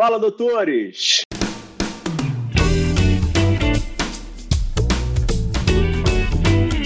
Fala, doutores!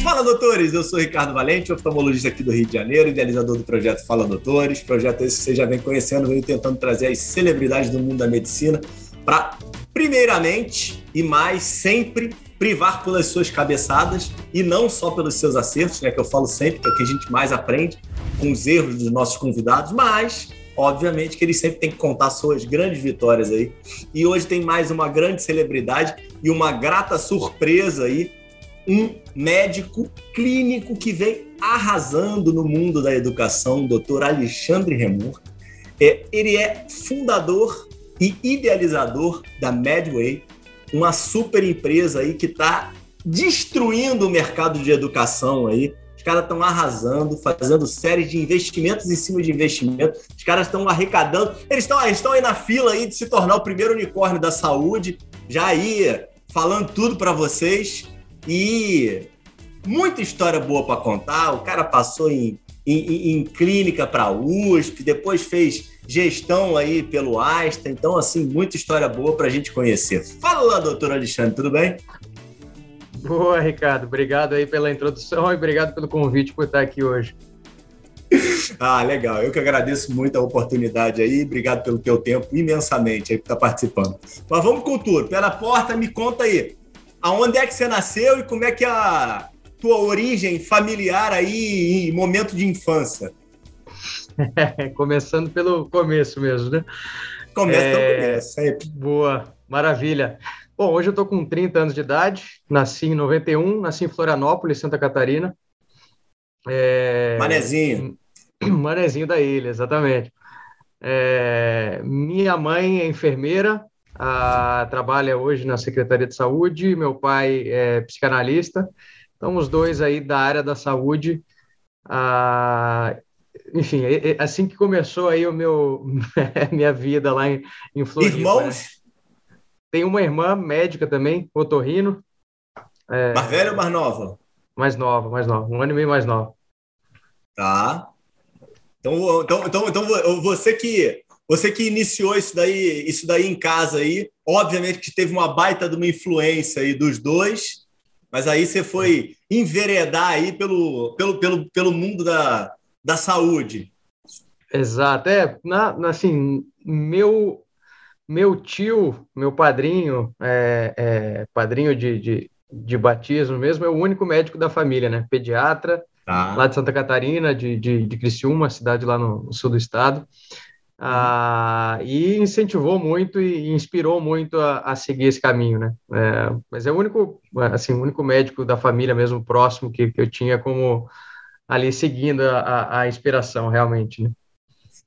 Fala, doutores! Eu sou Ricardo Valente, oftalmologista aqui do Rio de Janeiro, idealizador do projeto Fala Doutores. Projeto esse que você já vem conhecendo, venho tentando trazer as celebridades do mundo da medicina para, primeiramente e mais sempre, privar pelas suas cabeçadas e não só pelos seus acertos, né? Que eu falo sempre, que é que a gente mais aprende com os erros dos nossos convidados, mas obviamente que eles sempre têm que contar suas grandes vitórias aí. E hoje tem mais uma grande celebridade e uma grata surpresa aí, um médico clínico que vem arrasando no mundo da educação, o doutor Alexandre Remor. É, ele é fundador e idealizador da Medway, uma super empresa aí que está destruindo o mercado de educação aí, caras estão arrasando, fazendo séries de investimentos em cima de investimentos. Os caras estão arrecadando. Eles estão aí na fila aí de se tornar o primeiro unicórnio da saúde. Já aí falando tudo para vocês e muita história boa para contar. O cara passou em, em, em clínica para USP, depois fez gestão aí pelo Einstein. Então, assim, muita história boa para a gente conhecer. Fala, doutor Alexandre, tudo bem? Boa, Ricardo. Obrigado aí pela introdução e obrigado pelo convite por estar aqui hoje. Ah, legal. Eu que agradeço muito a oportunidade aí. Obrigado pelo teu tempo imensamente aí por estar participando. Mas vamos com tudo. Pela porta, me conta aí. Aonde é que você nasceu e como é que é a tua origem familiar aí em momento de infância? Começando pelo começo mesmo, né? Começa é... pelo começo, sempre. Boa, maravilha. Bom, hoje eu estou com 30 anos de idade, nasci em 91, nasci em Florianópolis, Santa Catarina. É... Manezinho. Manezinho da ilha, exatamente. É... Minha mãe é enfermeira, a... trabalha hoje na Secretaria de Saúde, meu pai é psicanalista, então os dois aí da área da saúde. A... Enfim, assim que começou aí o meu minha vida lá em, em Floripa. Irmãos? Tem uma irmã médica também, otorrino. É, mais velha ou mais nova? Mais nova, mais nova. Um ano e meio mais nova. Tá. Então, então, então, então você que você que iniciou isso daí, isso daí em casa aí, obviamente que teve uma baita de uma influência aí dos dois, mas aí você foi enveredar aí pelo, pelo, pelo, pelo mundo da, da saúde. Exato. É, na, assim, meu meu tio, meu padrinho, é, é, padrinho de, de, de, batismo mesmo, é o único médico da família, né? Pediatra, tá. lá de Santa Catarina, de, de, de Criciúma, cidade lá no, sul do estado. Ah, e incentivou muito e inspirou muito a, a seguir esse caminho, né? É, mas é o único, assim, o único médico da família mesmo próximo que, que eu tinha como ali seguindo a, a inspiração realmente, né?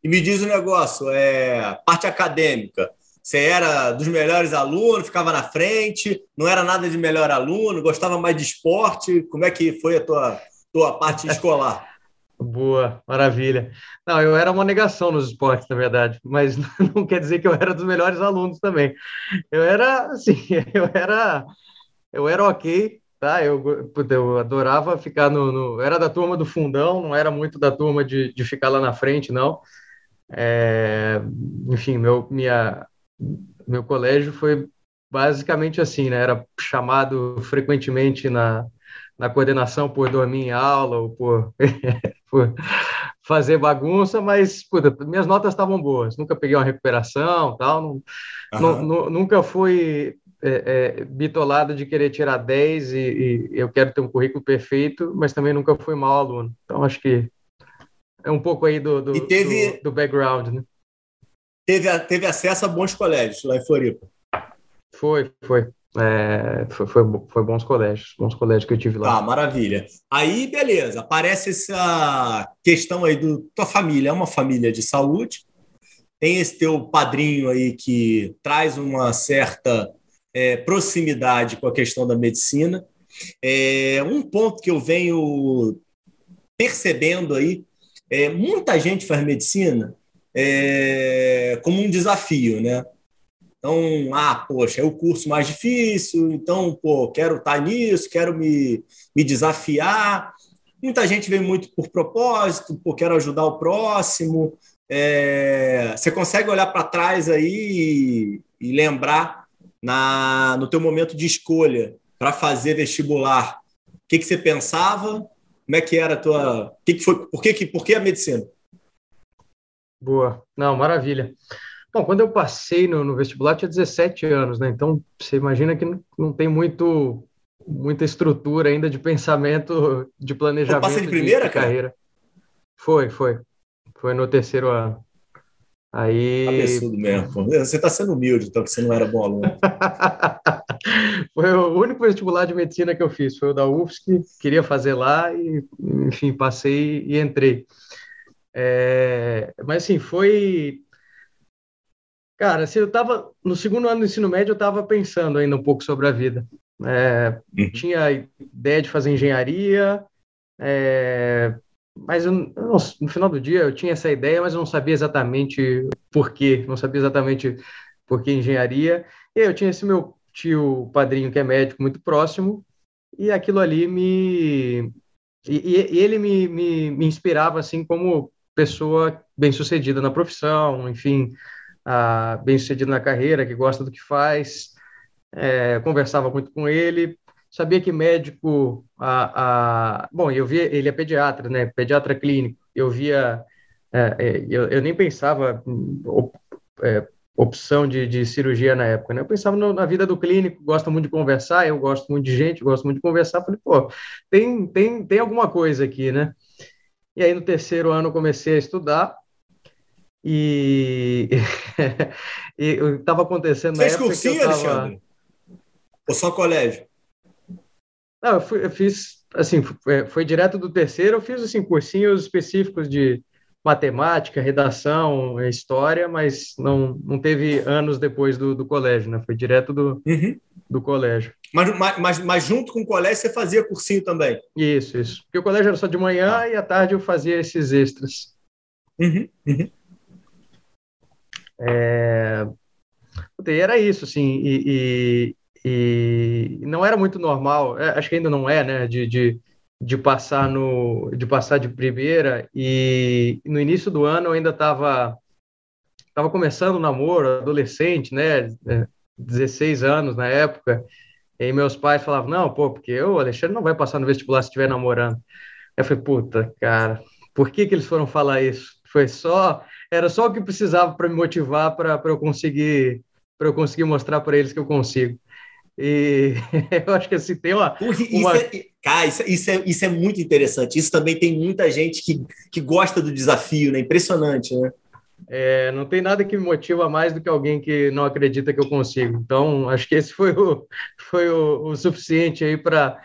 E me diz um negócio, é parte acadêmica. Você era dos melhores alunos, ficava na frente, não era nada de melhor aluno, gostava mais de esporte. Como é que foi a tua, tua parte escolar? Boa, maravilha. Não, eu era uma negação nos esportes, na verdade, mas não quer dizer que eu era dos melhores alunos também. Eu era, assim, eu era, eu era ok, tá? Eu, eu adorava ficar no, no, Era da turma do fundão, não era muito da turma de, de ficar lá na frente, não. É, enfim, meu, minha, meu colégio foi basicamente assim, né? Era chamado frequentemente na, na coordenação por dormir em aula ou por, por fazer bagunça, mas puta, minhas notas estavam boas. Nunca peguei uma recuperação, tal. Não, uhum. não, nunca fui é, é, bitolado de querer tirar 10 e, e, eu quero ter um currículo perfeito, mas também nunca fui mau aluno. Então acho que é um pouco aí do, do, teve... do, do background, né? Teve, teve acesso a bons colégios lá em Floripa. Foi, foi. É, foi, foi, foi, bons colégios, bons colégios que eu tive lá. Tá, maravilha. Aí, beleza, aparece essa questão aí do tua família, é uma família de saúde, tem esse teu padrinho aí que traz uma certa é, proximidade com a questão da medicina. É, um ponto que eu venho percebendo aí, é, muita gente faz medicina é, como um desafio, né? Então, ah, poxa, é o curso mais difícil, então, pô, quero estar tá nisso, quero me, me desafiar. Muita gente vem muito por propósito, por quero ajudar o próximo, é, você consegue olhar para trás aí e, e lembrar na, no teu momento de escolha para fazer vestibular, o que, que você pensava? Como é que era a tua. Que que foi, por, que, que, por que a medicina? Boa. Não, maravilha. Bom, quando eu passei no, no vestibular, tinha 17 anos, né? Então, você imagina que não, não tem muito, muita estrutura ainda de pensamento, de planejamento. Você passa de primeira, de, de carreira? Foi, foi. Foi no terceiro ano. Aí. Absurdo mesmo. Você está sendo humilde, então, que você não era bom aluno. foi o único vestibular de medicina que eu fiz. Foi o da UFSC, queria fazer lá e, enfim, passei e entrei. É, mas, assim, foi. Cara, assim, eu estava no segundo ano do ensino médio, eu estava pensando ainda um pouco sobre a vida. É, uhum. Tinha ideia de fazer engenharia, é, mas eu, no final do dia eu tinha essa ideia, mas eu não sabia exatamente por quê, não sabia exatamente por que engenharia. E eu tinha esse meu tio padrinho que é médico muito próximo, e aquilo ali me. E, e ele me, me, me, inspirava assim como pessoa bem-sucedida na profissão, enfim, bem-sucedida na carreira, que gosta do que faz. É, conversava muito com ele, sabia que médico, bom, eu via, ele é pediatra, né, pediatra clínico, eu via, é, é eu, eu, nem pensava op, é, opção de, de, cirurgia na época, né, eu pensava no, na vida do clínico, gosta muito de conversar, eu gosto muito de gente, gosto muito de conversar, falei, pô, tem, tem, tem alguma coisa aqui, né, e aí no terceiro ano eu comecei a estudar, e, e estava acontecendo Fez na época cursinho, que eu tava... Alexandre? Ou só colégio? Não, eu, fui, eu fiz, assim, foi, foi, direto do terceiro, eu fiz, assim, cursinhos específicos de matemática, redação, história, mas não, não teve anos depois do, do colégio, né? Foi direto do, uhum. do colégio. Mas, mas, mas junto com o colégio você fazia cursinho também? Isso, isso. Porque o colégio era só de manhã ah. e à tarde eu fazia esses extras. Uhum. Uhum. É... E era isso, assim, e, e não era muito normal, é, acho que ainda não é, né, de, de, de passar no de passar de primeira e no início do ano eu ainda estava tava começando o namoro, adolescente, né, 16 é, anos na época, e meus pais falavam, não, pô, porque o Alexandre não vai passar no vestibular se estiver namorando. Eu falei, puta, cara, por que que eles foram falar isso? Foi só, era só o que precisava para me motivar para eu conseguir para eu conseguir mostrar para eles que eu consigo. E eu acho que assim, tem uma. uma... Isso é, cara, isso, isso, é, isso é muito interessante. Isso também tem muita gente que, que gosta do desafio, né? Impressionante, né? É, não tem nada que me motiva mais do que alguém que não acredita que eu consigo. Então, acho que esse foi o, foi o, o suficiente aí para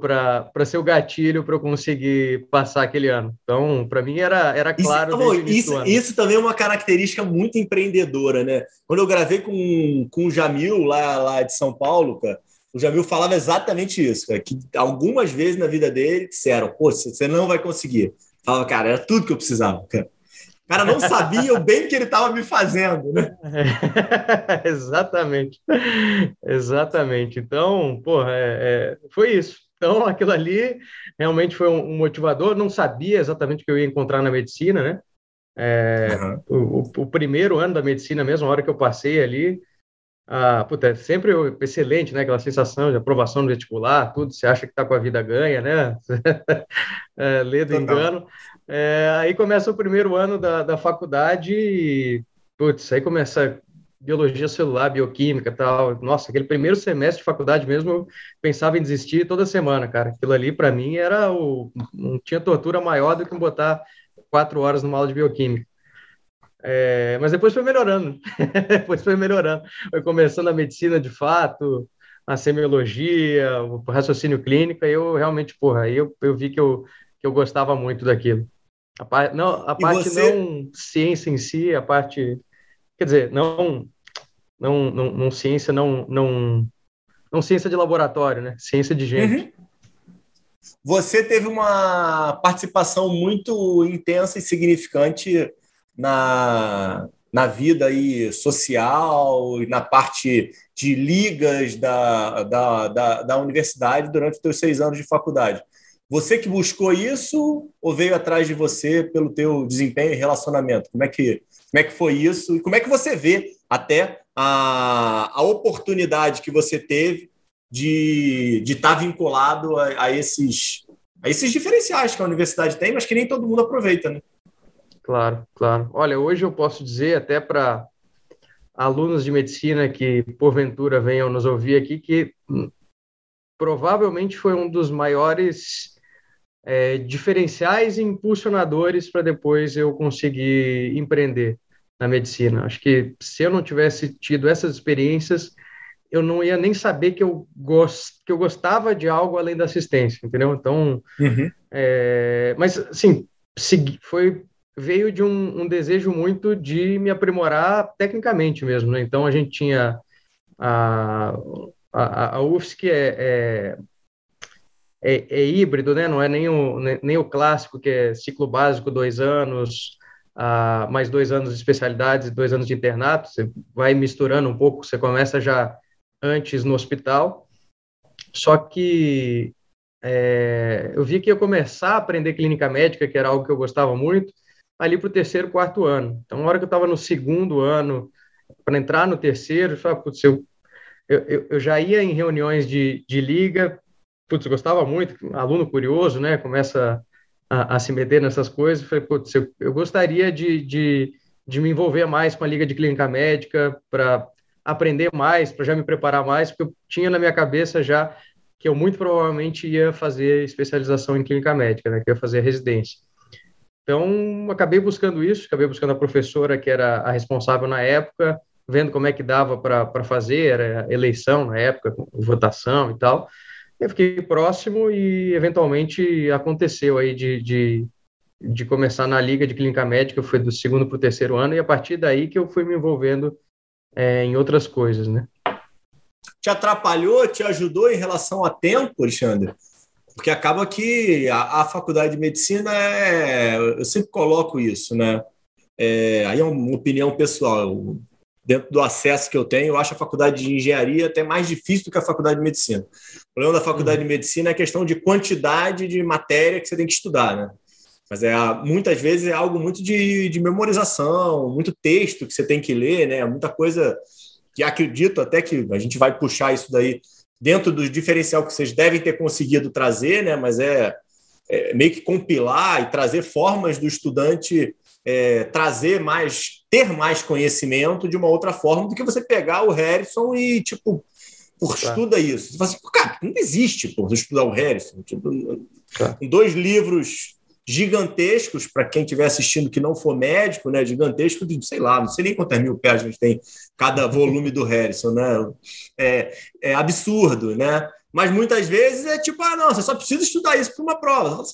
para ser o gatilho para eu conseguir passar aquele ano. Então, para mim era, era claro. Isso, isso, isso, também é uma característica muito empreendedora, né? Quando eu gravei com, com o Jamil lá, lá de São Paulo, cara, o Jamil falava exatamente isso, cara, que algumas vezes na vida dele disseram: Pô, você não vai conseguir. Falava, cara, era tudo que eu precisava, cara. O cara não sabia o bem que ele estava me fazendo, né? Exatamente. Exatamente. Então, porra, é, é, foi isso. Então, aquilo ali realmente foi um, um, motivador. Não sabia exatamente o que eu ia encontrar na medicina, né? É, uhum. o, o, primeiro ano da medicina mesmo, a hora que eu passei ali, ah, puta, é sempre excelente, né? Aquela sensação de aprovação no vestibular, tudo, você acha que está com a vida ganha, né? é, lê do engano. É, aí começa o primeiro ano da, da faculdade e, putz, aí começa biologia celular, bioquímica tal. Nossa, aquele primeiro semestre de faculdade mesmo, eu pensava em desistir toda semana, cara. Aquilo ali, para mim, era o. Não tinha tortura maior do que botar quatro horas numa aula de bioquímica. É, mas depois foi melhorando. depois foi melhorando. Foi começando a medicina de fato, a semiologia, o raciocínio clínico, aí eu realmente, porra, aí eu, eu vi que eu, que eu gostava muito daquilo. A, par, não, a parte você... não ciência em si, a parte. Quer dizer, não, não, não, não ciência, não, não, não ciência de laboratório, né? Ciência de gente. Uhum. Você teve uma participação muito intensa e significante na, na vida aí social e na parte de ligas da, da, da, da universidade durante os seus seis anos de faculdade. Você que buscou isso ou veio atrás de você pelo teu desempenho e relacionamento? Como é que, como é que foi isso? E como é que você vê até a, a oportunidade que você teve de estar tá vinculado a, a, esses, a esses diferenciais que a universidade tem, mas que nem todo mundo aproveita, né? Claro, claro. Olha, hoje eu posso dizer até para alunos de medicina que porventura venham nos ouvir aqui que hum, provavelmente foi um dos maiores é, diferenciais e impulsionadores para depois eu conseguir empreender na medicina. Acho que se eu não tivesse tido essas experiências, eu não ia nem saber que eu, gost, que eu gostava de algo além da assistência, entendeu? Então, uhum. é, mas assim, foi veio de um, um, desejo muito de me aprimorar tecnicamente mesmo. Né? Então, a gente tinha a, a, a UFSC, que é, é é, é, híbrido, né? Não é nem o, nem o clássico, que é ciclo básico, dois anos, ah, mais dois anos de especialidades dois anos de internato. Você vai misturando um pouco, você começa já antes no hospital. Só que é, eu vi que ia começar a aprender clínica médica, que era algo que eu gostava muito, ali para o terceiro, quarto ano. Então, na hora que eu estava no segundo ano, para entrar no terceiro, eu falei, putz, eu, eu, eu já ia em reuniões de, de liga, putz, gostava muito, aluno curioso, né? Começa a, a se meter nessas coisas. Falei, putz, eu, eu gostaria de, de, de me envolver mais com a Liga de Clínica Médica para aprender mais, para já me preparar mais, porque eu tinha na minha cabeça já que eu muito provavelmente ia fazer especialização em clínica médica, né? Que eu ia fazer residência. Então, acabei buscando isso, acabei buscando a professora que era a responsável na época, vendo como é que dava para fazer, era eleição na época, votação e tal. Eu fiquei próximo e, eventualmente, aconteceu aí de, de, de começar na Liga de Clínica Médica, foi do segundo para o terceiro ano, e a partir daí que eu fui me envolvendo é, em outras coisas, né? Te atrapalhou, te ajudou em relação a tempo, Alexandre? Porque acaba que a, a faculdade de medicina é. Eu sempre coloco isso, né? É, aí é uma opinião pessoal dentro do acesso que eu tenho, eu acho a faculdade de engenharia até mais difícil do que a faculdade de medicina. O problema da faculdade uhum. de medicina é a questão de quantidade de matéria que você tem que estudar, né? Mas é, muitas vezes é algo muito de, de memorização, muito texto que você tem que ler, né? Muita coisa que acredito até que a gente vai puxar isso daí dentro do diferencial que vocês devem ter conseguido trazer, né? Mas é, é meio que compilar e trazer formas do estudante é, trazer mais, ter mais conhecimento de uma outra forma do que você pegar o Harrison e, tipo, por estuda isso. Você fala assim, cara, não existe, por estudar o Harrison. Tipo, Dois livros gigantescos para quem estiver assistindo que não for médico, né? Gigantesco de, sei lá, não sei nem quantas mil páginas tem cada volume do Harrison, né? É, é absurdo, né? Mas muitas vezes é tipo, ah, não, você só precisa estudar isso para uma prova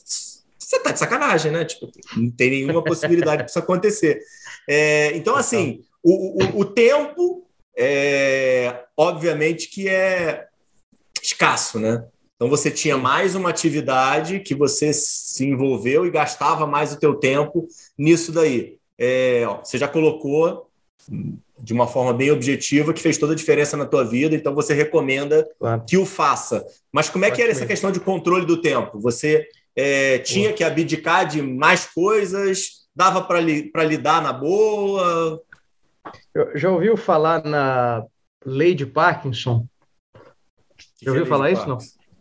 você tá de sacanagem, né? Tipo, não tem nenhuma possibilidade disso acontecer. É, então, assim, o, o, o tempo, é, obviamente, que é escasso, né? Então você tinha mais uma atividade que você se envolveu e gastava mais o teu tempo nisso daí. É, ó, você já colocou de uma forma bem objetiva que fez toda a diferença na tua vida, então você recomenda claro. que o faça. Mas como é que era essa questão de controle do tempo? Você é, tinha que abdicar de mais coisas, dava para li, lidar na boa. Eu, já ouviu falar na lei de Parkinson? Já ouviu é falar isso? Não.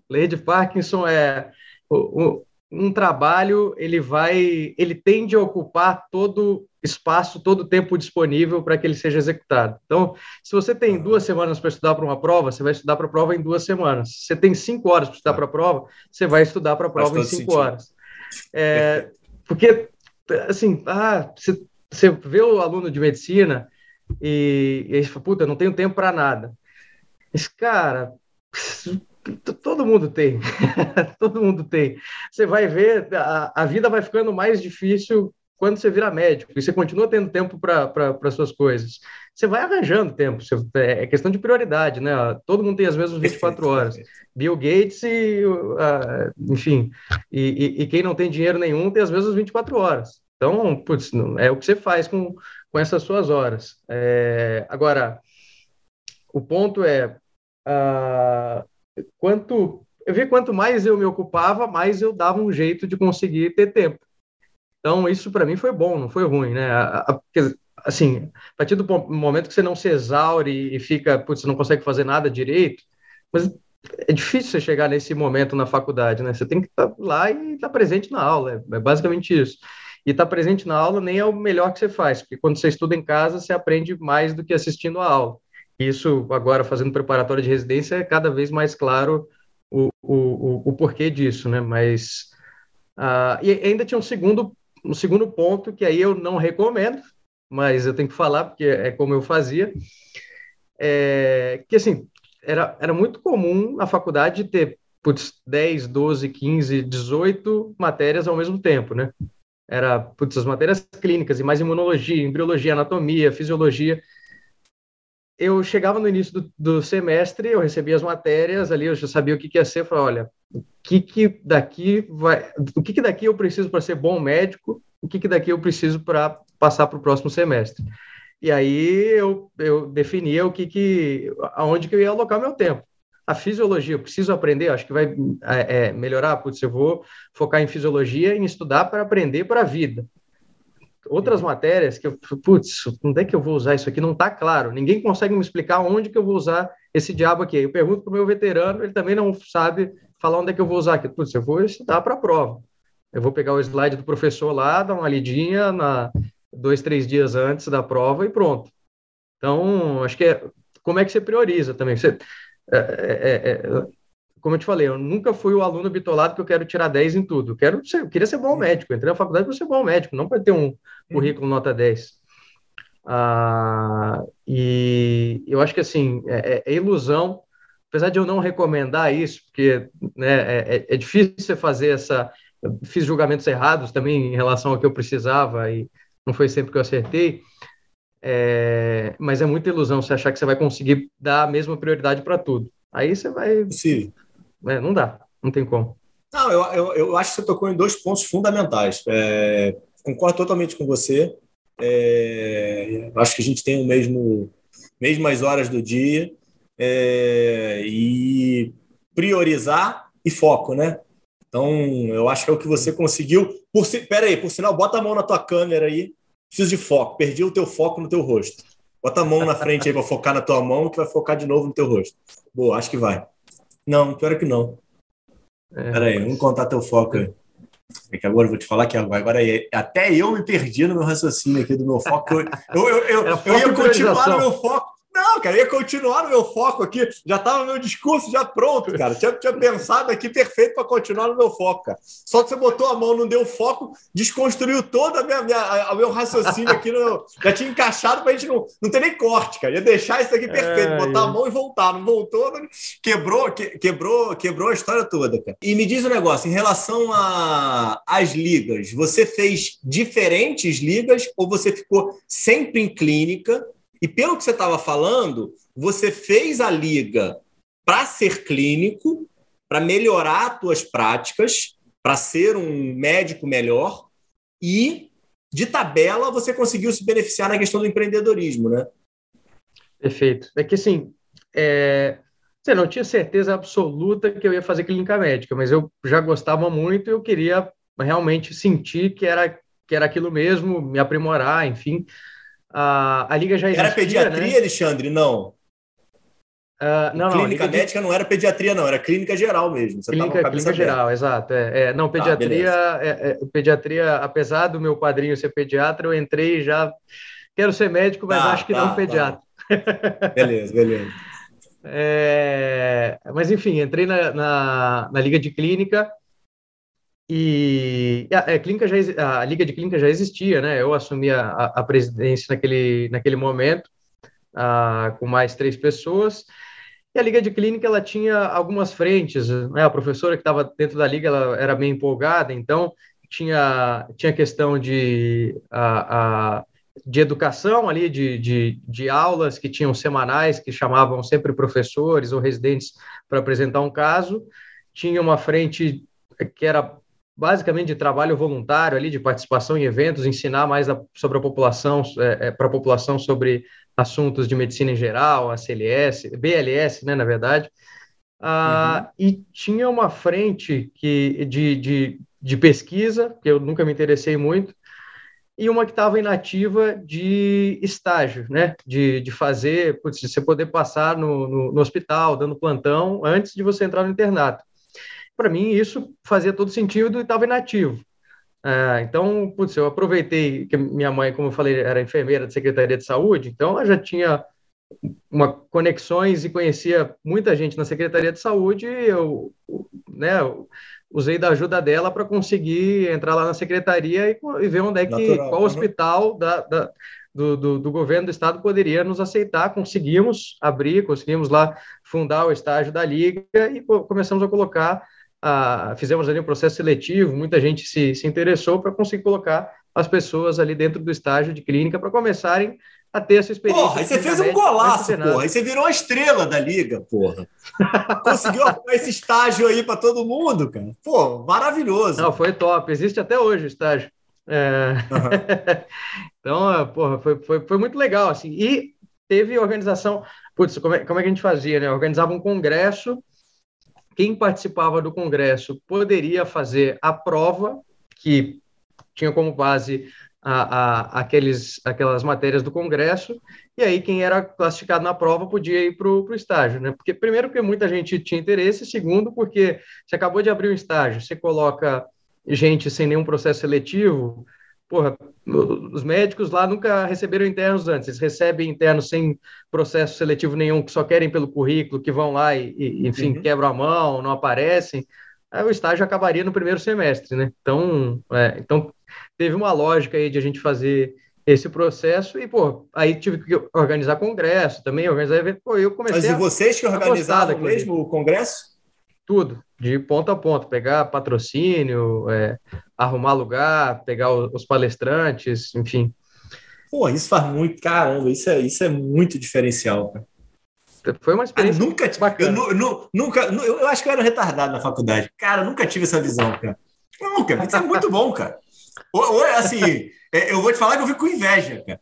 Lei de Parkinson é o, o, um trabalho, ele vai, ele tende a ocupar todo espaço, todo o tempo disponível para que ele seja executado. Então, se você tem duas semanas para estudar para uma prova, você vai estudar para a prova em duas semanas. Se você tem cinco horas para estudar para a prova, você vai estudar para a prova em cinco sentido. horas. É, porque, assim, ah, você, você vê o aluno de medicina e, e ele fala, puta, não tenho tempo para nada. Esse cara, todo mundo tem, todo mundo tem. Você vai ver, a, a vida vai ficando mais difícil quando você vira médico e você continua tendo tempo para suas coisas, você vai arranjando tempo. Você, é, é questão de prioridade, né? Todo mundo tem as mesmas 24 horas. Bill Gates e, uh, enfim, e, e, e, quem não tem dinheiro nenhum tem as mesmas 24 horas. Então, putz, é o que você faz com, com essas suas horas. É, agora, o ponto é uh, quanto eu vi quanto mais eu me ocupava, mais eu dava um jeito de conseguir ter tempo. Então, isso para mim foi bom, não foi ruim, né? Assim, a partir do momento que você não se exaure e fica, putz, você não consegue fazer nada direito, mas é difícil você chegar nesse momento na faculdade, né? Você tem que estar lá e estar presente na aula, é basicamente isso. E estar presente na aula nem é o melhor que você faz, porque quando você estuda em casa, você aprende mais do que assistindo a aula. Isso, agora, fazendo preparatório de residência, é cada vez mais claro o, o, o, porquê disso, né? Mas uh, e ainda tinha um segundo, um segundo ponto que aí eu não recomendo, mas eu tenho que falar porque é como eu fazia, é, que assim era, era muito comum na faculdade ter putz, 10, 12, 15, 18 matérias ao mesmo tempo, né? Era putz, as matérias clínicas e mais imunologia, embriologia, anatomia, fisiologia eu chegava no início do, do, semestre, eu recebia as matérias ali, eu já sabia o que, que ia ser, eu falava, olha, o que que daqui vai, o que que daqui eu preciso para ser bom médico, o que que daqui eu preciso para passar para o próximo semestre. E aí eu, eu definia o que que, aonde que eu ia alocar meu tempo. A fisiologia, eu preciso aprender, acho que vai é, é melhorar, putz, eu vou focar em fisiologia, em estudar para aprender para a vida outras matérias que eu, putz, onde é que eu vou usar isso aqui? Não está claro. Ninguém consegue me explicar onde que eu vou usar esse diabo aqui. Eu pergunto para o meu veterano, ele também não sabe falar onde é que eu vou usar aqui. Putz, eu vou estudar para a prova. Eu vou pegar o slide do professor lá, dar uma lidinha na dois, três dias antes da prova e pronto. Então, acho que é como é que você prioriza também. Você, é, é, é, como eu te falei, eu nunca fui o aluno bitolado que eu quero tirar 10 em tudo. Eu, quero ser, eu queria ser bom médico. Eu entrei na faculdade para ser bom médico, não para ter um currículo nota 10. Ah, e eu acho que, assim, é, é, é, ilusão, apesar de eu não recomendar isso, porque né, é, é, é difícil você fazer essa... Fiz julgamentos errados também em relação ao que eu precisava e não foi sempre que eu acertei, é, mas é muita ilusão você achar que você vai conseguir dar a mesma prioridade para tudo. Aí você vai... Sim é, não dá, não tem como. Não, eu, eu, eu, acho que você tocou em dois pontos fundamentais. É, concordo totalmente com você. É, acho que a gente tem o mesmo mesmas horas do dia é, e priorizar e foco, né? Então, eu acho que é o que você conseguiu. Por pera aí, por sinal, bota a mão na tua câmera aí. Preciso de foco. Perdi o teu foco no teu rosto. Bota a mão na frente aí para focar na tua mão, que vai focar de novo no teu rosto. Boa, acho que vai. Não, pior que não. É, Peraí, vamos contar teu foco aí. É que agora eu vou te falar que agora é, até eu me perdi no meu raciocínio aqui do meu foco. Eu, eu, eu, eu, eu ia continuar no meu foco. Não, cara, ia continuar no meu foco aqui. Já estava meu discurso já pronto, cara. Tinha, tinha pensado aqui perfeito para continuar no meu foco, cara. Só que você botou a mão, não deu foco, desconstruiu todo a minha, minha, o meu raciocínio aqui. No, já tinha encaixado para a gente não, não ter nem corte, cara. Ia deixar isso aqui perfeito, é, botar é. a mão e voltar. Não voltou, quebrou, que, quebrou, quebrou a história toda, cara. E me diz um negócio, em relação às ligas, você fez diferentes ligas ou você ficou sempre em clínica? E pelo que você estava falando, você fez a liga para ser clínico, para melhorar as tuas práticas, para ser um médico melhor e de tabela você conseguiu se beneficiar na questão do empreendedorismo, né? Perfeito. É que assim, é... você não tinha certeza absoluta que eu ia fazer clínica médica, mas eu já gostava muito e eu queria realmente sentir que era que era aquilo mesmo, me aprimorar, enfim a, a liga já existia. Era pediatria, né? Alexandre? Não. Uh, não, clínica não, médica de... não era pediatria, não, era clínica geral mesmo. Você clínica, clínica geral, exato. É, é, não, ah, pediatria, ah, é, pediatria, apesar do meu padrinho ser pediatra, eu entrei já. Quero ser médico, mas tá, acho que tá, não tá. pediatra. Tá. Beleza, beleza. É, mas enfim, entrei na, na, na, liga de clínica e a, a, é, clínica já, a liga de clínica já existia, né? Eu assumi a, a presidência naquele, naquele momento, uh, com mais três pessoas. E a liga de clínica ela tinha algumas frentes, né? A professora que estava dentro da liga ela era bem empolgada, então tinha tinha questão de a, de educação ali, de, de, de aulas que tinham semanais, que chamavam sempre professores ou residentes para apresentar um caso. Tinha uma frente que era basicamente de trabalho voluntário ali, de participação em eventos, ensinar mais a, sobre a população, é, é, para a população sobre assuntos de medicina em geral, a CLS, BLS, né, na verdade. ah, uhum. e tinha uma frente que, de, de, de pesquisa, que eu nunca me interessei muito, e uma que estava inativa de estágio, né? De, de fazer, putz, de você poder passar no, no, no, hospital, dando plantão, antes de você entrar no internato. Para mim, isso fazia todo sentido e estava inativo. É, então, putz, eu aproveitei que minha mãe, como eu falei, era enfermeira da Secretaria de Saúde, então ela já tinha uma conexões e conhecia muita gente na Secretaria de Saúde, eu, né, eu usei da ajuda dela para conseguir entrar lá na secretaria e, e ver onde é que Natural, qual uhum. hospital da, da do, do, do, governo do estado poderia nos aceitar. Conseguimos abrir, conseguimos lá fundar o estágio da liga e começamos a colocar, a, fizemos ali um processo seletivo, muita gente se, se interessou para conseguir colocar as pessoas ali dentro do estágio de clínica para começarem a ter essa experiência. Porra, aí você fez um golaço, porra. Aí você virou a estrela da liga, porra. Conseguiu esse estágio aí para todo mundo, cara. Pô, maravilhoso. Não, foi top. Existe até hoje o estágio. É... Uhum. então, é, porra, foi, foi, foi muito legal, assim. E teve organização... Putz, como é, como é que a gente fazia, né? Organizava um congresso. Quem participava do congresso poderia fazer a prova, que tinha como base a, a, aqueles, aquelas matérias do Congresso, e aí quem era classificado na prova podia ir para o estágio, né? Porque, primeiro, porque muita gente tinha interesse, segundo, porque você acabou de abrir um estágio, você coloca gente sem nenhum processo seletivo, porra, os médicos lá nunca receberam internos antes, eles recebem internos sem processo seletivo nenhum, que só querem pelo currículo, que vão lá e, e enfim, uhum. quebram a mão, não aparecem, aí o estágio acabaria no primeiro semestre, né? Então, é, então teve uma lógica aí de a gente fazer esse processo e, pô, aí tive que organizar congresso também, organizar evento, pô, eu comecei Mas e vocês que organizaram mesmo o congresso? Tudo, de ponta a ponta, pegar patrocínio, é, arrumar lugar, pegar os palestrantes, enfim. Pô, isso faz muito, caramba, isso é, isso é muito diferencial, cara. Foi uma experiência nunca, bacana. Eu, eu, nunca, eu, eu acho que eu era retardado na faculdade. Cara, nunca tive essa visão, cara. Nunca, isso é muito bom, cara. Ou, ou, assim, é, eu vou te falar que eu fico com inveja, cara.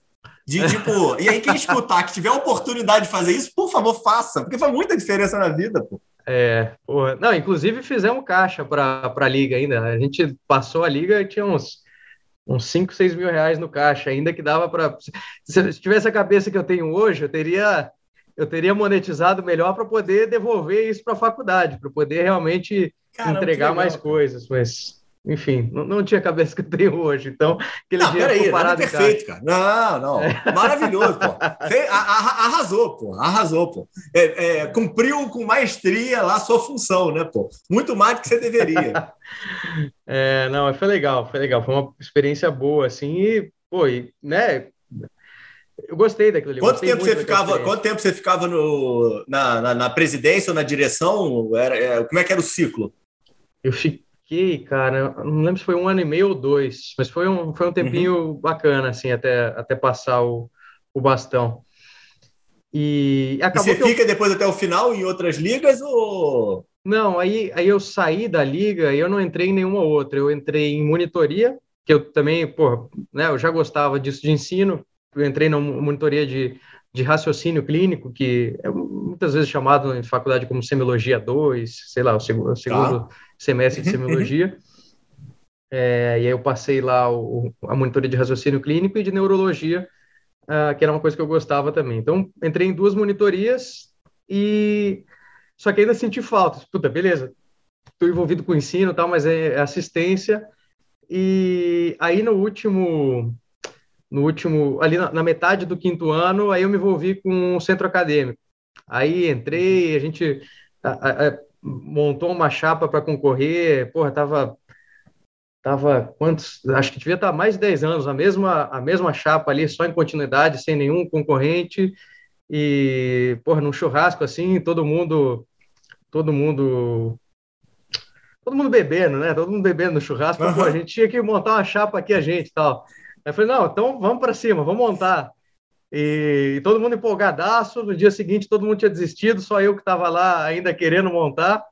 De tipo, e aí quem escutar que tiver a oportunidade de fazer isso, por favor, faça, porque faz muita diferença na vida, pô. É, porra. Não, inclusive fizemos caixa para a liga ainda. A gente passou a liga e tinha uns, uns 5, 6 mil reais no caixa, ainda que dava para. Se, se tivesse a cabeça que eu tenho hoje, eu teria eu teria monetizado melhor para poder devolver isso para a faculdade, para poder realmente Caramba, entregar mais coisas, mas enfim, não, não, tinha a cabeça que eu tenho hoje. Então, aquele não, dinheiro peraí, parado é perfeito, cara. Não, não. É. Maravilhoso, pô. arrasou, pô. Arrasou, pô. É, é, cumpriu com maestria lá a sua função, né, pô? Muito mais do que você deveria. é, não, foi legal, foi legal. Foi uma experiência boa, assim, e, pô, e, né, eu gostei daquilo ali. Quanto tempo você ficava? Quanto tempo você ficava no, na, na, na presidência ou na direção? Era, é, como é que era o ciclo? Eu fiquei, cara, não lembro se foi um ano e meio ou dois, mas foi um, foi um tempinho uhum. bacana, assim, até, até passar o, o bastão. E, acabou e você fica eu... depois até o final em outras ligas ou? Não, aí, aí eu saí da liga e eu não entrei em nenhuma outra. Eu entrei em monitoria, que eu também, pô, né, eu já gostava disso de ensino, eu entrei na monitoria de, de raciocínio clínico, que é muitas vezes chamado em faculdade como semiologia 2, sei lá, o segundo, o segundo tá. Semestre de uhum, semiologia. É, e aí eu passei lá o, a monitoria de raciocínio clínico e de neurologia, uh, que era uma coisa que eu gostava também. Então, entrei em duas monitorias e... Só que ainda senti falta. Puta, beleza, estou envolvido com ensino tal, mas é, é assistência. E aí no último no último, ali na, na, metade do quinto ano, aí eu me envolvi com o centro acadêmico. Aí entrei, a gente a, a, montou uma chapa para concorrer, porra, tava tava quantos, acho que devia estar mais de 10 anos, a mesma a mesma chapa ali, só em continuidade, sem nenhum concorrente. E, porra, num churrasco assim, todo mundo todo mundo todo mundo bebendo, né? Todo mundo bebendo no churrasco. Uhum. Pô, a gente tinha que montar uma chapa aqui a gente, tal. Aí eu falei, não, então vamos para cima, vamos montar. E, todo mundo empolgadaço. No dia seguinte, todo mundo tinha desistido, só eu que estava lá ainda querendo montar.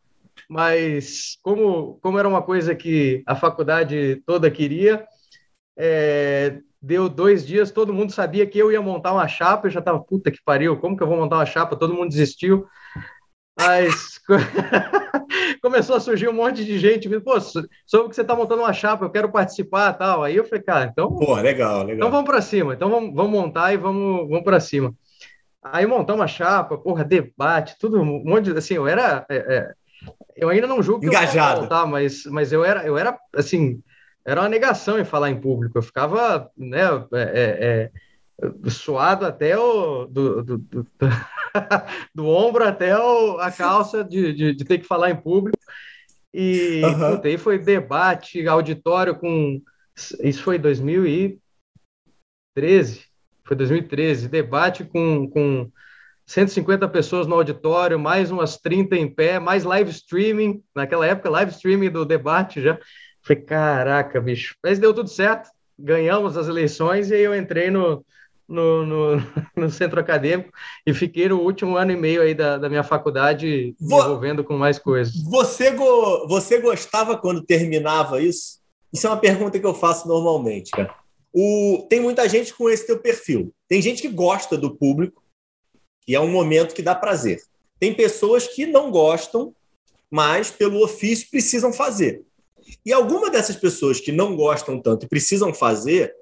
Mas, como, como era uma coisa que a faculdade toda queria, é, deu dois dias, todo mundo sabia que eu ia montar uma chapa. Eu já estava, puta que pariu, como que eu vou montar uma chapa? Todo mundo desistiu. Mas começou a surgir um monte de gente, pô, soube que você está montando uma chapa, eu quero participar tal. Aí eu falei, cara, então. Pô, legal, legal. Então vamos para cima, então vamos, vamos montar e vamos, vamos para cima. Aí montamos uma chapa, porra, debate, tudo, um monte de. Assim, eu era. É, é, eu ainda não julgo Engajado. Eu tá, mas, mas eu era, eu era, assim, era uma negação em falar em público. Eu ficava, né, é, é, é suado até o. Do, do, do, do ombro até o, a calça de, de, de, ter que falar em público. E uhum. puta, aí foi debate, auditório com. Isso foi 2013. Foi 2013. Debate com, com 150 pessoas no auditório, mais umas 30 em pé, mais live streaming. Naquela época, live streaming do debate já. Falei, caraca, bicho. Mas deu tudo certo. Ganhamos as eleições e aí eu entrei no, no, no, no, centro acadêmico e fiquei no último ano e meio aí da, da minha faculdade Vo envolvendo com mais coisas. Você, go você gostava quando terminava isso? Isso é uma pergunta que eu faço normalmente, cara. O, tem muita gente com esse teu perfil. Tem gente que gosta do público e é um momento que dá prazer. Tem pessoas que não gostam, mas pelo ofício precisam fazer. E alguma dessas pessoas que não gostam tanto e precisam fazer,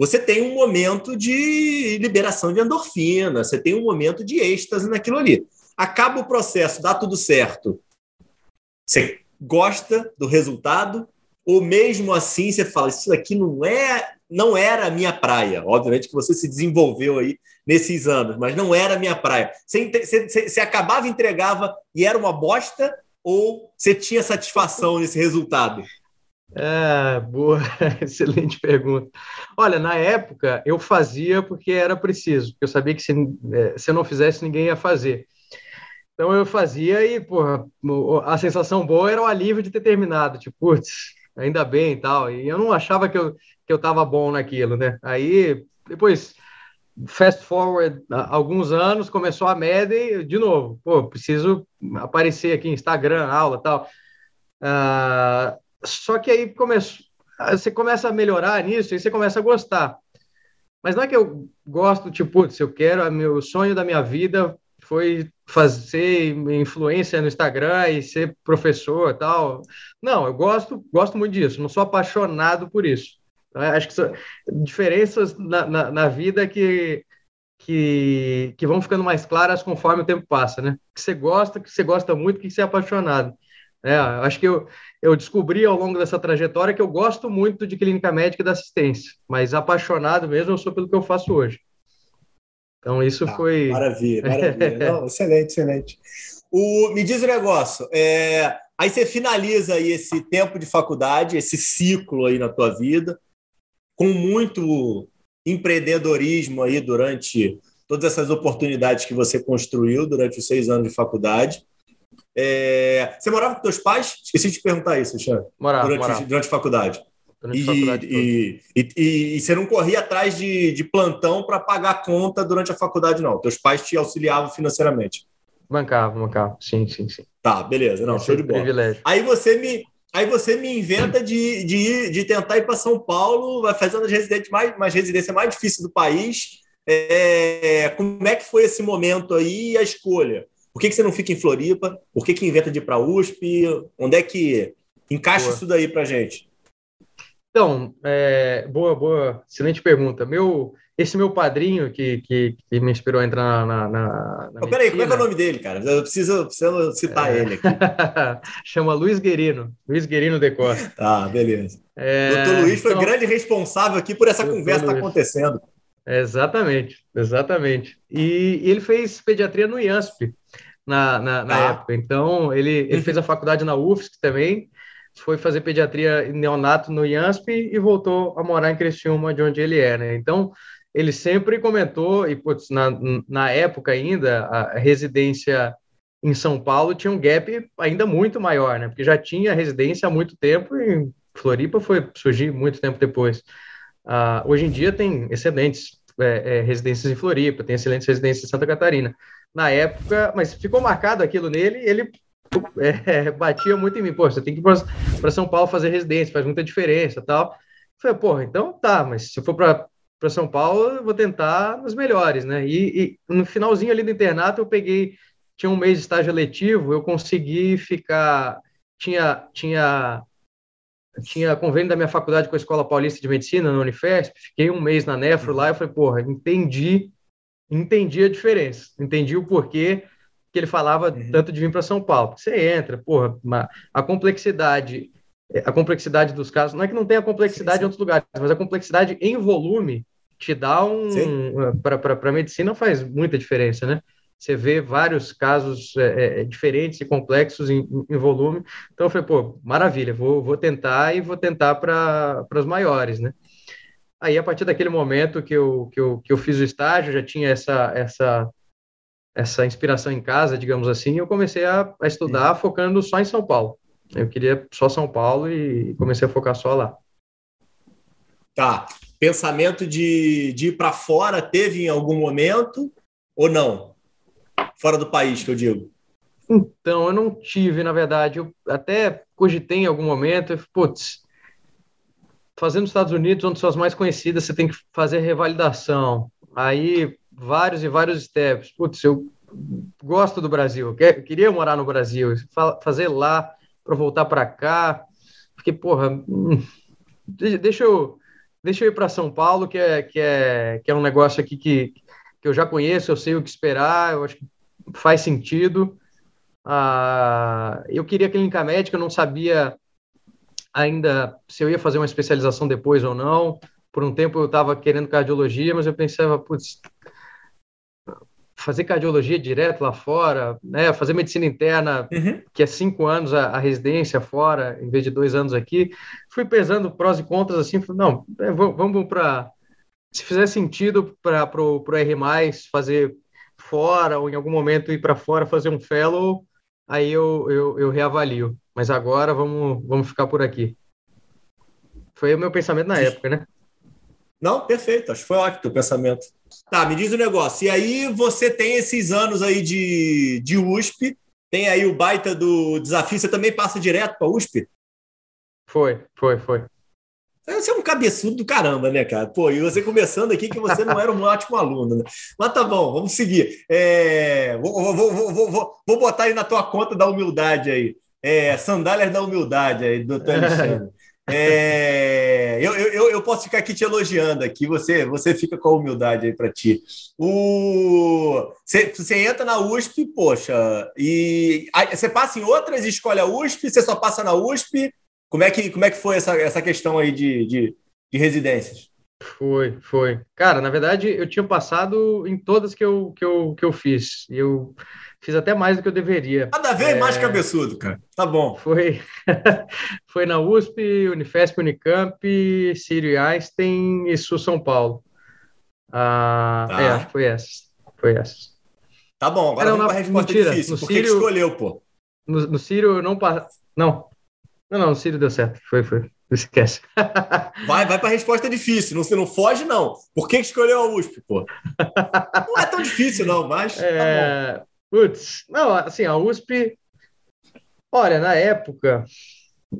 você tem um momento de liberação de endorfina, você tem um momento de êxtase naquilo ali. Acaba o processo, dá tudo certo. Você gosta do resultado, ou mesmo assim você fala, isso aqui não é, não era a minha praia. Obviamente que você se desenvolveu aí nesses anos, mas não era a minha praia. Você, você, você acabava, entregava e era uma bosta, ou você tinha satisfação nesse resultado? É, boa, excelente pergunta. Olha, na época eu fazia porque era preciso, porque eu sabia que se, é, se eu não fizesse, ninguém ia fazer. Então eu fazia e, porra, a sensação boa era o alívio de ter terminado, tipo, putz, ainda bem e tal. E eu não achava que eu, que eu tava bom naquilo, né? Aí, depois, fast forward alguns anos, começou a média e, de novo, pô, preciso aparecer aqui, Instagram, aula tal. Uh, só que aí você começa a melhorar nisso e você começa a gostar. Mas não é que eu gosto, tipo, se eu quero, meu sonho da minha vida foi fazer influência no Instagram e ser professor tal. Não, eu gosto, gosto muito disso, não sou apaixonado por isso. Acho que são diferenças na, na, na vida que, que, que vão ficando mais claras conforme o tempo passa, né? Que você gosta, que você gosta muito, que você é apaixonado. É, acho que eu, eu descobri ao longo dessa trajetória que eu gosto muito de clínica médica e da assistência, mas apaixonado mesmo eu sou pelo que eu faço hoje. Então, isso ah, foi. Maravilha, maravilha. Não, excelente, excelente. O, me diz o um negócio. É, aí você finaliza aí esse tempo de faculdade, esse ciclo aí na tua vida, com muito empreendedorismo aí durante todas essas oportunidades que você construiu durante os seis anos de faculdade. É... Você morava com teus pais? Esqueci de te perguntar isso, Alexandre. Morava, durante, morava. durante a faculdade. Durante e, faculdade e, e, e, e, você não corria atrás de, de plantão para pagar a conta durante a faculdade, não. Teus pais te auxiliavam financeiramente. Bancava, bancava. Sim, sim, sim. Tá, beleza. Não, Esse show de bola. Privilégio. Aí você me, aí você me inventa de, de, de tentar ir para São Paulo, vai fazendo as residências mais, mais residência mais difícil do país. É, como é que foi esse momento aí e a escolha? Por que, que você não fica em Floripa? Por que, que inventa de ir para a USP? Onde é que encaixa boa. isso daí para gente? Então, é, boa, boa, excelente pergunta. Meu, esse meu padrinho que, que, que me inspirou a entrar na. na, na peraí, como é que é o nome dele, cara? Eu preciso, preciso citar é... ele aqui. Chama Luiz Guerino, Luiz Guerino de Costa. Tá, beleza. É... Doutor Luiz foi então... grande responsável aqui por essa Doutor conversa estar tá acontecendo. Exatamente, exatamente. E, e ele fez pediatria no IANSP na, na, na ah. época. Então, ele, ele fez a faculdade na UFSC também, foi fazer pediatria neonato no IANSP e voltou a morar em Criciúma, de onde ele é, né? Então, ele sempre comentou, e putz, na, na época ainda, a residência em São Paulo tinha um gap ainda muito maior, né? Porque já tinha residência há muito tempo e Floripa foi surgir muito tempo depois. Uh, hoje em dia tem excelentes é, é, residências em Floripa, tem excelentes residências em Santa Catarina na época, mas ficou marcado aquilo nele, ele é, batia muito em mim, pô, você tem que ir para São Paulo fazer residência, faz muita diferença tal. Eu falei, porra, então tá, mas se eu for para São Paulo, eu vou tentar nos melhores, né? E, e, no finalzinho ali do internato eu peguei, tinha um mês de estágio letivo, eu consegui ficar. Tinha, tinha, tinha convênio da minha faculdade com a Escola Paulista de Medicina, na Unifesp, fiquei um mês na Nefro lá e falei, porra, entendi, entendi a diferença, entendi o porquê que ele falava uhum. tanto de vir para São Paulo. Você entra, porra, a complexidade, a complexidade dos casos, não é que não tenha complexidade sim, sim. em outros lugares, mas a complexidade em volume te dá um. Para a medicina faz muita diferença, né? Você vê vários casos é, é, é, diferentes e complexos em, em, volume. Então eu falei, pô, maravilha, vou, vou tentar e vou tentar para os maiores, né? Aí, a partir daquele momento que eu, que eu, que eu fiz o estágio, já tinha essa, essa, essa inspiração em casa, digamos assim, eu comecei a, a estudar focando só em São Paulo. Eu queria só São Paulo e comecei a focar só lá. Tá. Pensamento de, de ir para fora teve em algum momento ou não? Fora do país, que eu digo. Então, eu não tive, na verdade. Eu até cogitei em algum momento, putz, fazendo nos Estados Unidos, onde são as mais conhecidas, você tem que fazer revalidação. Aí, vários e vários steps. Putz, eu gosto do Brasil, queria morar no Brasil, fazer lá para voltar para cá. Porque, porra, hum, deixa eu, deixa eu ir para São Paulo, que é, que, é, que é um negócio aqui que, que eu já conheço, eu sei o que esperar, eu acho que faz sentido. Ah, eu queria clínica médica, eu não sabia ainda se eu ia fazer uma especialização depois ou não. Por um tempo eu estava querendo cardiologia, mas eu pensava, putz, fazer cardiologia direto lá fora, né? Fazer medicina interna, uhum. que é cinco anos a, a, residência fora, em vez de dois anos aqui. Fui pesando prós e contras assim, não, é, vamos para se fizer sentido para o R+, fazer fora ou em algum momento ir para fora fazer um fellow, aí eu, eu, eu reavalio. Mas agora vamos, vamos ficar por aqui. Foi o meu pensamento na época, né? Não, perfeito. Acho que foi ótimo o pensamento. Tá, me diz o um negócio. E aí você tem esses anos aí de, de USP, tem aí o baita do desafio. Você também passa direto para USP? Foi, foi, foi. Você é um cabeçudo do caramba, né, cara? Pô, e você começando aqui que você não era um ótimo aluno, né? Mas tá bom, vamos seguir. É, vou, vou, vou, vou, botar aí na tua conta da humildade aí. É, sandálias da humildade aí, doutor Alexandre. É, eu, eu, eu posso ficar aqui te elogiando aqui, você, você fica com a humildade aí para ti. O, você, você entra na USP, poxa, e aí, você passa em outras, escolhe a USP, você só passa na USP. Como é que, como é que foi essa, essa questão aí de, de, de residências? Foi, foi. Cara, na verdade, eu tinha passado em todas que eu, que eu, que eu fiz. Eu fiz até mais do que eu deveria. Cada vez é... mais cabeçudo, cara. Tá bom. Foi, foi na USP, Unifesp, Unicamp, Sírio e Einstein e Sul São Paulo. Ah, tá. É, acho que foi essas. Foi essas. Tá bom, agora vamos para a resposta mentira, difícil. Por que escolheu, pô? No, no Sírio eu não... Não, não, não, o Círio deu certo. Foi, foi. Esquece. vai, vai para a resposta difícil. Não, você não foge, não. Por que escolheu a USP, pô? Não é tão difícil, não, mas. Tá é... Tá Putz, não, assim, a USP. Olha, na época,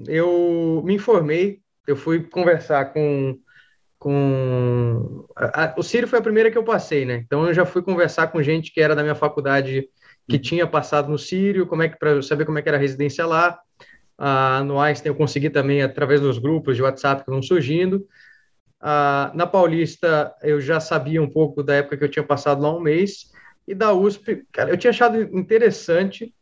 eu me informei, eu fui conversar com. com a, a, o Círio foi a primeira que eu passei, né? Então eu já fui conversar com gente que era da minha faculdade que tinha passado no Sírio, como é que para saber como é que era a residência lá. Ah, no Einstein eu consegui também através dos grupos de WhatsApp que vão surgindo. Ah, na Paulista eu já sabia um pouco da época que eu tinha passado lá um mês. E da USP, cara, eu tinha achado interessante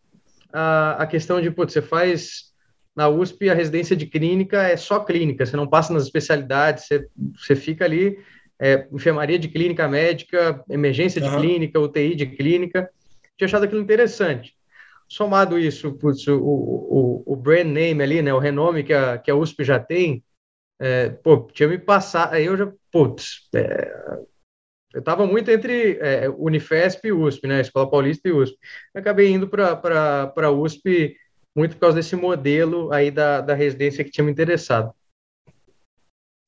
a, a questão de, putz, você faz na USP a residência de clínica é só clínica, você não passa nas especialidades, você, você fica ali, é, enfermaria de clínica médica, emergência de uhum. clínica, UTI de clínica. Tinha achado aquilo interessante somado isso, putz, o, o, o brand name ali, né, o renome que a, que a USP já tem, é, pô, tinha me passado, aí eu já, putz, é, eu estava muito entre é, Unifesp e USP, né, Escola Paulista e USP. Eu acabei indo para a USP muito por causa desse modelo aí da, da residência que tinha me interessado.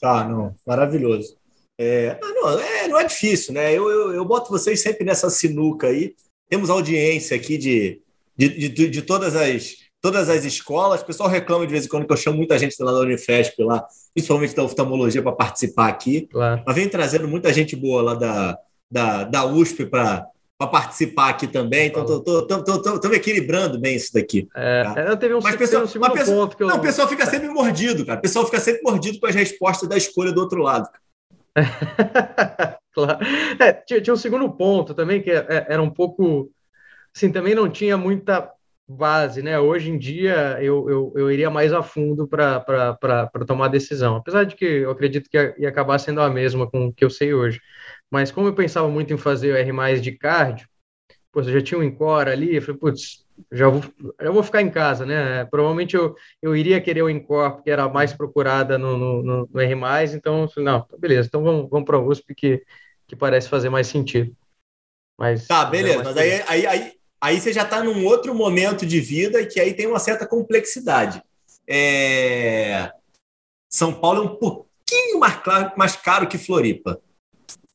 Tá, não, maravilhoso. É, não, é, não é difícil, né? Eu, eu, eu boto vocês sempre nessa sinuca aí. Temos audiência aqui de de, de, de, todas, as, todas as escolas. O pessoal reclama de vez em quando que eu chamo muita gente lá da Unifesp, lá, principalmente da oftalmologia, para participar aqui. Claro. Mas vem trazendo muita gente boa lá da, da, da USP para participar aqui também, então estou equilibrando bem isso daqui. É, tá? eu teve um, mas pessoal, um segundo pessoa, ponto que eu... Não, o pessoal fica sempre mordido, cara. O pessoal fica sempre mordido com as respostas da escolha do outro lado. claro. É, tinha, tinha, um segundo ponto também, que é, é, era um pouco. Assim, também não tinha muita base, né? Hoje em dia eu, eu, eu iria mais a fundo para tomar decisão, apesar de que eu acredito que ia, acabar sendo a mesma com o que eu sei hoje. Mas como eu pensava muito em fazer o R de cardio, pô, eu já tinha um Encore ali, eu falei, putz, já vou, já vou ficar em casa, né? Provavelmente eu, eu iria querer o Encore, porque era a mais procurada no, no, no R+, então, não, tá, beleza, então vamos, vamos para o USP, que, que parece fazer mais sentido. Mas, tá, beleza, mas aí, aí, aí, aí você já está num outro momento de vida que aí tem uma certa complexidade. É... São Paulo é um pouquinho mais, claro, mais caro que Floripa.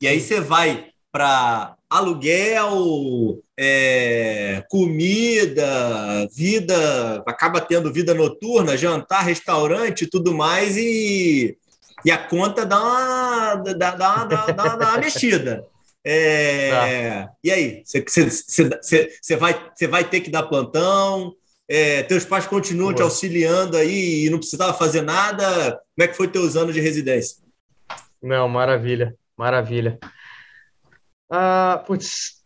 E aí você vai para aluguel, é, comida, vida, acaba tendo vida noturna, jantar, restaurante tudo mais, e, e a conta dá uma, dá, dá, dá, dá, dá uma mexida. É, tá. E aí, você vai, vai ter que dar plantão? É, teus pais continuam Boa. te auxiliando aí e não precisava fazer nada? Como é que foi teus anos de residência? Não, maravilha, maravilha. Ah, putz,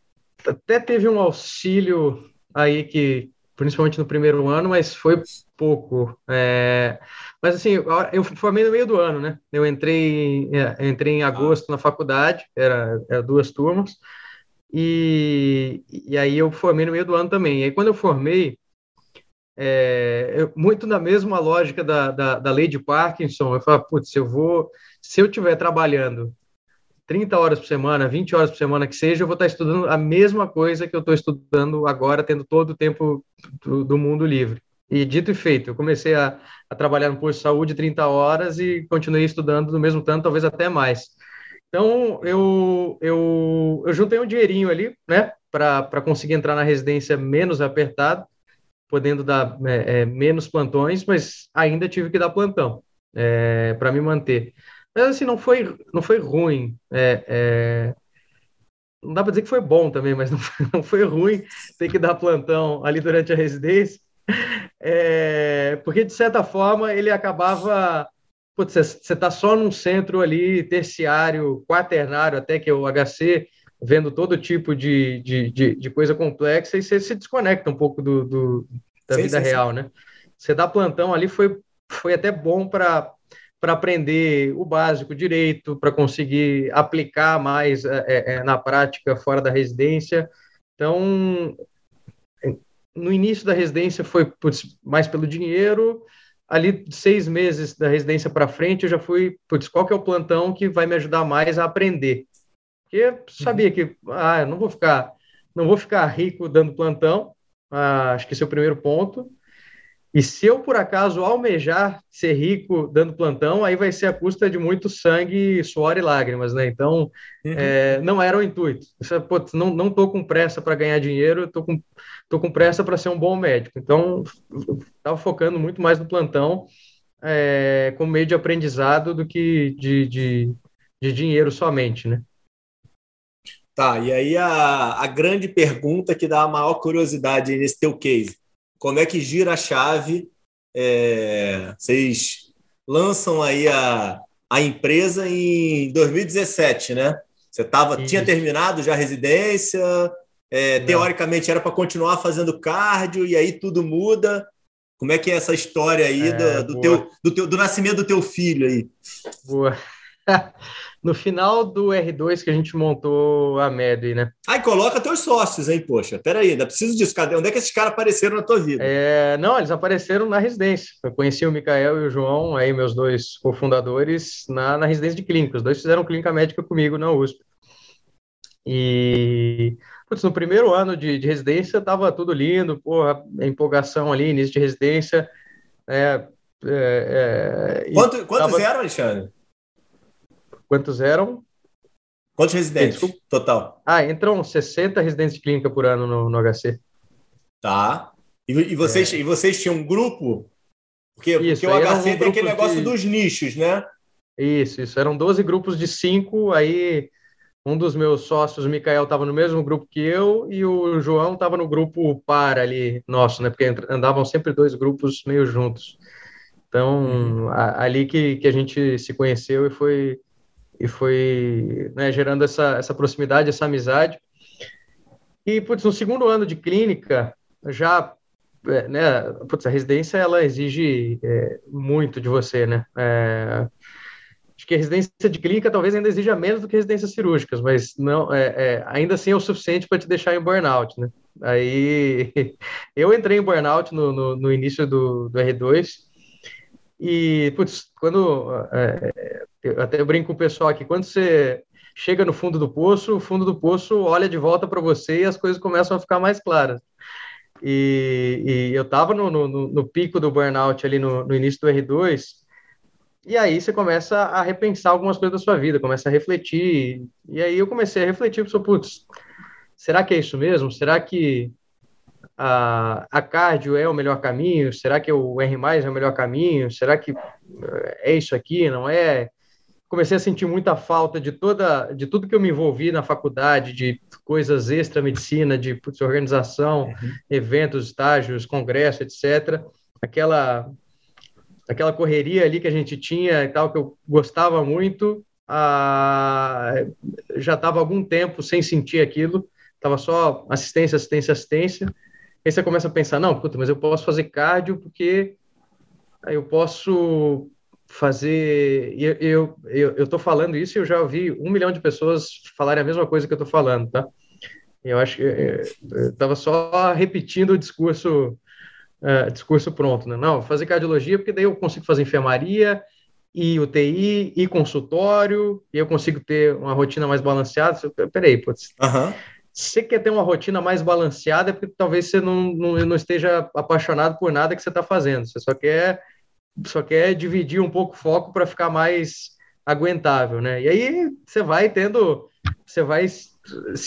até teve um auxílio aí que, principalmente no primeiro ano, mas foi pouco. É, mas assim, eu formei no meio do ano, né? Eu entrei, é, entrei em agosto na faculdade, era, era duas turmas, e, e aí eu formei no meio do ano também. E aí quando eu formei, é, eu, muito na mesma lógica da, da, da lei de Parkinson, eu falei, putz, eu vou, se eu estiver trabalhando 30 horas por semana, 20 horas por semana que seja, eu vou estar estudando a mesma coisa que eu estou estudando agora, tendo todo o tempo do, do mundo livre. E dito e feito, eu comecei a, a, trabalhar no posto de saúde 30 horas e continuei estudando do mesmo tanto, talvez até mais. Então, eu, eu, eu juntei um dinheirinho ali, né, para conseguir entrar na residência menos apertado, podendo dar é, é, menos plantões, mas ainda tive que dar plantão é, para me manter. Mas assim, não foi, não foi ruim. É, é... Não dá para dizer que foi bom também, mas não foi, não foi ruim ter que dar plantão ali durante a residência. É... Porque, de certa forma, ele acabava. Putz, você está só num centro ali, terciário, quaternário, até que é o HC, vendo todo tipo de, de, de, de coisa complexa e você se desconecta um pouco do, do da sim, vida sim, real, sim. né? Você dá plantão ali foi, foi até bom para para aprender o básico direito, para conseguir aplicar mais é, é, na prática fora da residência. Então, no início da residência foi putz, mais pelo dinheiro, ali seis meses da residência para frente eu já fui, putz, qual que é o plantão que vai me ajudar mais a aprender? Porque sabia que, ah, não vou ficar, não vou ficar rico dando plantão, ah, acho que esse é o primeiro ponto, e se eu, por acaso, almejar ser rico dando plantão, aí vai ser a custa de muito sangue, suor e lágrimas, né? Então, uhum. é, não era o intuito. Pô, não, não tô com pressa para ganhar dinheiro, tô com, tô com pressa para ser um bom médico. Então, estava focando muito mais no plantão é, como meio de aprendizado do que de, de, de dinheiro somente, né? Tá, e aí a, a grande pergunta que dá a maior curiosidade nesse teu case como é que gira a chave? É, vocês lançam aí a, a empresa em 2017, né? Você tava, tinha terminado já a residência, é, teoricamente era para continuar fazendo cardio, e aí tudo muda. Como é que é essa história aí é, do, do, teu, do, teu, do nascimento do teu filho aí? Boa. no final do R2 que a gente montou a MED, né? Aí coloca teus sócios, hein, poxa. Peraí, ainda preciso disso. Cadê? Onde é que esses caras apareceram na tua vida? É, não, eles apareceram na residência. Eu conheci o Mikael e o João, aí meus dois cofundadores, na, na residência de clínica. Os dois fizeram clínica médica comigo na USP. E putz, no primeiro ano de, de residência tava tudo lindo, porra, empolgação ali, início de residência. É, é, é, Quanto, quantos tava... eram, Alexandre? Quantos eram? Quantos residentes Desculpa. total? Ah, entram 60 residentes de clínica por ano no, no HC. Tá. E, e vocês, é. e vocês tinham um grupo? Porque, isso, porque o HC um tem aquele negócio de... dos nichos, né? Isso, isso. Eram 12 grupos de cinco, aí um dos meus sócios, o Mikael, estava no mesmo grupo que eu e o João estava no grupo par ali nosso, né? Porque andavam sempre dois grupos meio juntos. Então, uhum. a, ali que, que a gente se conheceu e foi, e foi né, gerando essa, essa proximidade, essa amizade. E, putz, no segundo ano de clínica, já, é, né, putz, a residência, ela exige é, muito de você, né? É, acho que a residência de clínica talvez ainda exija menos do que residências cirúrgicas, mas não, é, é, ainda assim é o suficiente para te deixar em burnout, né? Aí, eu entrei em burnout no, no, no início do, do R2, e, putz, quando. É, eu até brinco com o pessoal aqui, quando você chega no fundo do poço, o fundo do poço olha de volta para você e as coisas começam a ficar mais claras. E, e eu estava no, no, no, pico do burnout ali no, no, início do R2, e aí você começa a repensar algumas coisas da sua vida, começa a refletir. E aí eu comecei a refletir, putz, será que é isso mesmo? Será que a, a cardio é o melhor caminho? Será que o R+, é o melhor caminho? Será que eh, é isso aqui, não é? Comecei a sentir muita falta de toda, de tudo que eu me envolvi na faculdade, de coisas extra-medicina, de putz, organização, uhum. eventos, estágios, congresso, etc. Aquela, aquela correria ali que a gente tinha e tal, que eu gostava muito, ah, já estava algum tempo sem sentir aquilo, estava só assistência, assistência, assistência, Aí você começa a pensar, não, puta, mas eu posso fazer cardio porque eu posso fazer. Eu, eu, tô falando isso e eu já ouvi um milhão de pessoas falarem a mesma coisa que eu tô falando, tá? Eu acho que eu estava só repetindo o discurso, uh, discurso pronto, né? Não, fazer cardiologia porque daí eu consigo fazer enfermaria e UTI e consultório e eu consigo ter uma rotina mais balanceada. Peraí, putz. Uhum você quer ter uma rotina mais balanceada, é porque talvez você não, não, não esteja apaixonado por nada que você está fazendo. Você só quer, só quer dividir um pouco o foco para ficar mais aguentável, né? E aí você vai tendo, você vai, se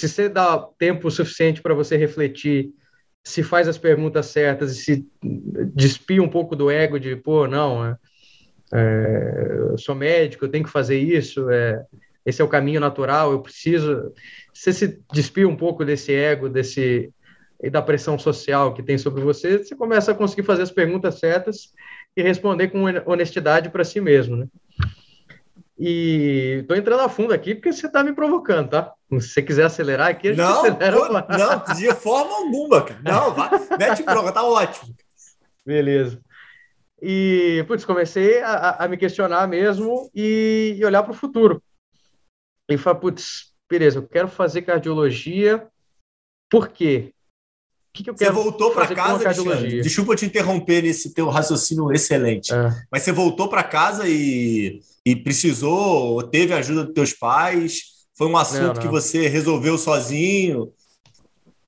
você dá tempo suficiente para você refletir, se faz as perguntas certas e se despia um pouco do ego de, pô, não, é, é, eu sou médico, eu tenho que fazer isso, é, esse é o caminho natural, eu preciso. Você se despia um pouco desse ego, desse e da pressão social que tem sobre você, você começa a conseguir fazer as perguntas certas e responder com honestidade para si mesmo, né? E estou entrando a fundo aqui porque você está me provocando, tá? Se você quiser acelerar aqui, a gente não, acelera. Pô, não, de forma alguma, cara. Não, vai, mete bronca, tá ótimo. Beleza. E, putz, comecei a, a me questionar mesmo e, e olhar para o futuro e fala, putz, beleza, eu quero fazer cardiologia, por quê? Que, que eu quero você voltou para casa, cardiologia? Desculpa te interromper nesse teu raciocínio excelente, é. mas você voltou para casa e, e precisou, teve a ajuda dos teus pais? Foi um assunto não, não. que você resolveu sozinho?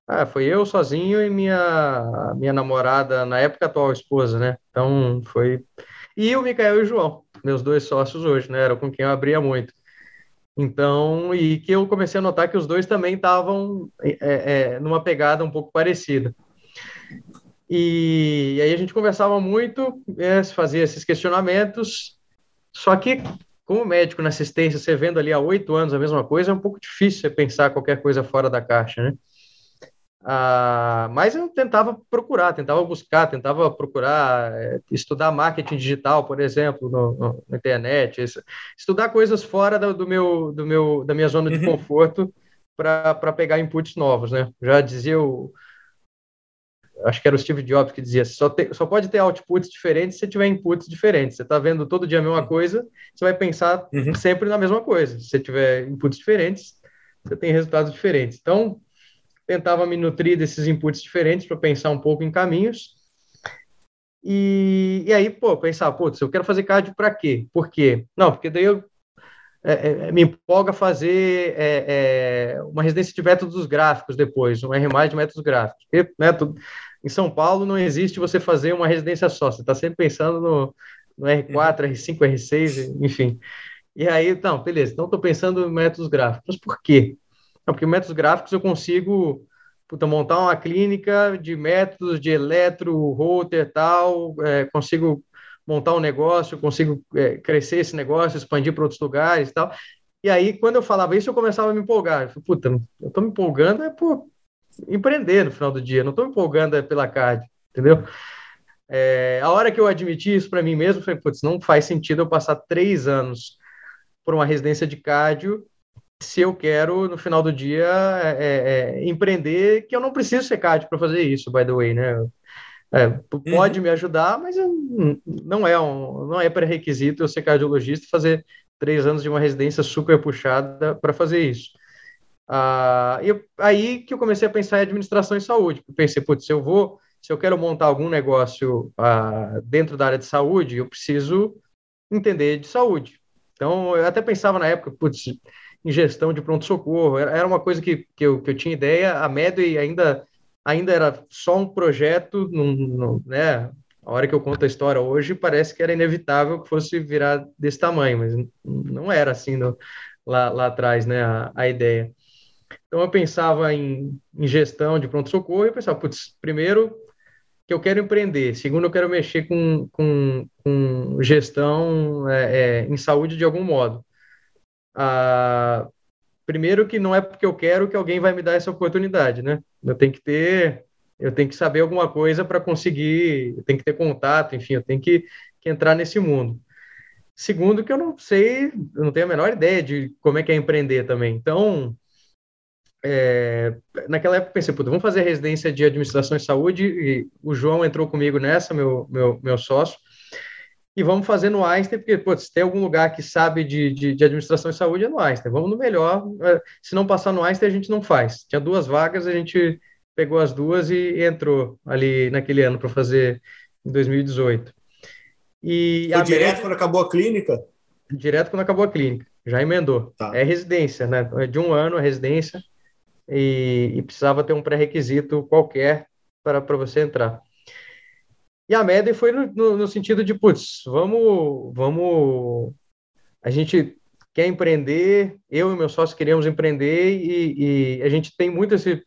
Ah, foi eu sozinho e minha, minha namorada, na época atual esposa, né? Então foi. E o Micael e o João, meus dois sócios hoje, né? Era com quem eu abria muito. Então, e que eu comecei a notar que os dois também estavam é, é, numa pegada um pouco parecida. E, e aí a gente conversava muito, é, fazia esses questionamentos, só que como médico na assistência, você vendo ali há oito anos a mesma coisa, é um pouco difícil você pensar qualquer coisa fora da caixa, né? Ah, mas eu tentava procurar, tentava buscar, tentava procurar é, estudar marketing digital, por exemplo, no, no, na internet, isso, estudar coisas fora do, do, meu, do meu, da minha zona de uhum. conforto para pegar inputs novos, né? Já dizia o, acho que era o Steve Jobs que dizia, só, te, só pode ter outputs diferentes se tiver inputs diferentes. Você está vendo todo dia a mesma coisa, você vai pensar uhum. sempre na mesma coisa. Se você tiver inputs diferentes, você tem resultados diferentes. Então, tentava me nutrir desses inputs diferentes para pensar um pouco em caminhos. E, e aí, pô, pensar, putz, eu quero fazer cardio para quê? Por quê? Não, porque daí eu é, é, me empolga fazer é, é, uma residência de métodos gráficos depois, um R+, de métodos gráficos. Porque, né, em São Paulo não existe você fazer uma residência só, você está sempre pensando no, no R4, R5, R6, enfim. E aí, não, beleza, então estou pensando em métodos gráficos. Mas por quê? Não, porque métodos gráficos eu consigo puta, montar uma clínica de métodos de eletro, router tal, é, consigo montar um negócio, consigo é, crescer esse negócio, expandir para outros lugares tal. E aí, quando eu falava isso, eu começava a me empolgar. Eu falei, puta, eu tô me empolgando é por empreender no final do dia, não tô me empolgando é pela card, entendeu? É, a hora que eu admiti isso para mim mesmo, eu falei, putz, não faz sentido eu passar três anos por uma residência de cardio se eu quero, no final do dia, é, é, é empreender, que eu não preciso ser cardio para fazer isso, by the way, né? É, pode uhum. me ajudar, mas não é um, não é pré-requisito eu ser cardiologista e fazer três anos de uma residência super puxada para fazer isso. Ah, e aí que eu comecei a pensar em administração em saúde. Eu pensei, putz, se eu vou, se eu quero montar algum negócio ah, dentro da área de saúde, eu preciso entender de saúde. Então, eu até pensava na época, putz, em gestão de pronto-socorro, era uma coisa que, que, eu, que eu tinha ideia, a Medway ainda, ainda era só um projeto, num, num, né, a hora que eu conto a história hoje, parece que era inevitável que fosse virar desse tamanho, mas não era assim no, lá, lá atrás, né, a, a ideia. Então eu pensava em, em gestão de pronto-socorro e pensava, putz, primeiro que eu quero empreender, segundo eu quero mexer com, com, com gestão é, é, em saúde de algum modo. Ah, primeiro que não é porque eu quero que alguém vai me dar essa oportunidade, né? Eu tenho que ter eu tenho que saber alguma coisa para conseguir, eu tenho que ter contato, enfim, eu tenho que, que, entrar nesse mundo. Segundo, que eu não sei, eu não tenho a menor ideia de como é que é empreender também. Então, é, naquela época pensei, puta, vamos fazer residência de administração e saúde, e o João entrou comigo nessa, meu, meu, meu sócio, e vamos fazer no Einstein, porque, putz, tem algum lugar que sabe de, de, de, administração e saúde, é no Einstein. Vamos no melhor. Se não passar no Einstein, a gente não faz. Tinha duas vagas, a gente pegou as duas e entrou ali naquele ano para fazer em 2018. E Foi direto média, quando acabou a clínica? Direto quando acabou a clínica, já emendou. Tá. É residência, né? É de um ano a residência e, e precisava ter um pré-requisito qualquer para você entrar. E a média foi no, no, no, sentido de, putz, vamos, vamos, a gente quer empreender, eu e meu sócio queríamos empreender e, e a gente tem muito esse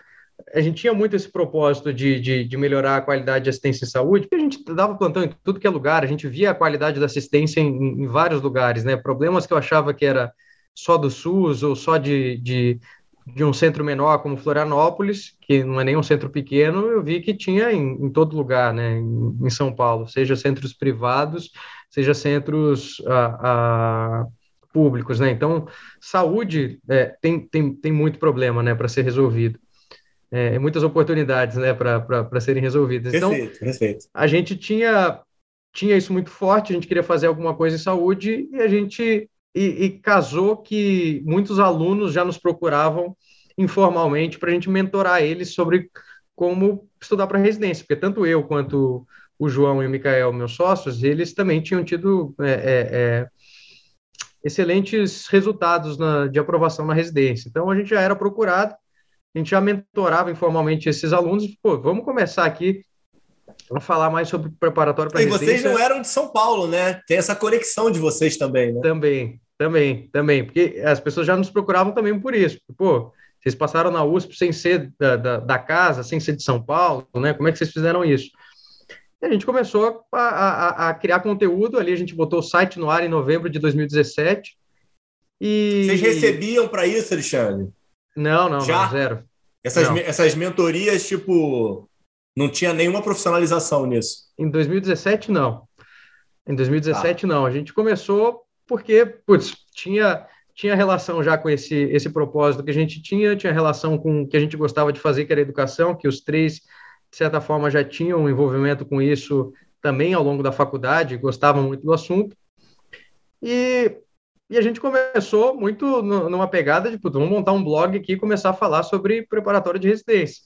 a gente tinha muito esse propósito de, de, de, melhorar a qualidade de assistência em saúde, porque a gente dava plantão em tudo que é lugar, a gente via a qualidade da assistência em, em vários lugares, né? Problemas que eu achava que era só do SUS ou só de, de, de, um centro menor como Florianópolis, que não é nem um centro pequeno, eu vi que tinha em, em todo lugar, né? Em, em, São Paulo, seja centros privados, seja centros a, a públicos, né? Então, saúde é, tem, tem, tem muito problema, né, para ser resolvido é, muitas oportunidades né, para serem resolvidas. Então, perfeito. a gente tinha, tinha isso muito forte, a gente queria fazer alguma coisa em saúde e a gente e, e casou que muitos alunos já nos procuravam informalmente para a gente mentorar eles sobre como estudar para residência, porque tanto eu quanto o João e o Micael, meus sócios, eles também tinham tido é, é, é excelentes resultados na, de aprovação na residência. Então, a gente já era procurado a gente já mentorava informalmente esses alunos, pô, vamos começar aqui a falar mais sobre preparatório para E vocês não eram de São Paulo, né? Tem essa conexão de vocês também, né? Também, também, também, porque as pessoas já nos procuravam também por isso. Pô, vocês passaram na USP sem ser da, da, da casa, sem ser de São Paulo, né? Como é que vocês fizeram isso? E a gente começou a, a, a, criar conteúdo ali, a gente botou o site no ar em novembro de 2017. E... Vocês recebiam para isso, Alexandre? Não, não, Já? não zero. Essas, não. essas mentorias, tipo, não tinha nenhuma profissionalização nisso? Em 2017, não. Em 2017, tá. não. A gente começou porque, putz, tinha, tinha relação já com esse, esse propósito que a gente tinha, tinha relação com o que a gente gostava de fazer, que era educação, que os três, de certa forma, já tinham um envolvimento com isso também ao longo da faculdade, gostavam muito do assunto. E e a gente começou muito numa pegada de, vamos montar um blog aqui e começar a falar sobre preparatório de residência.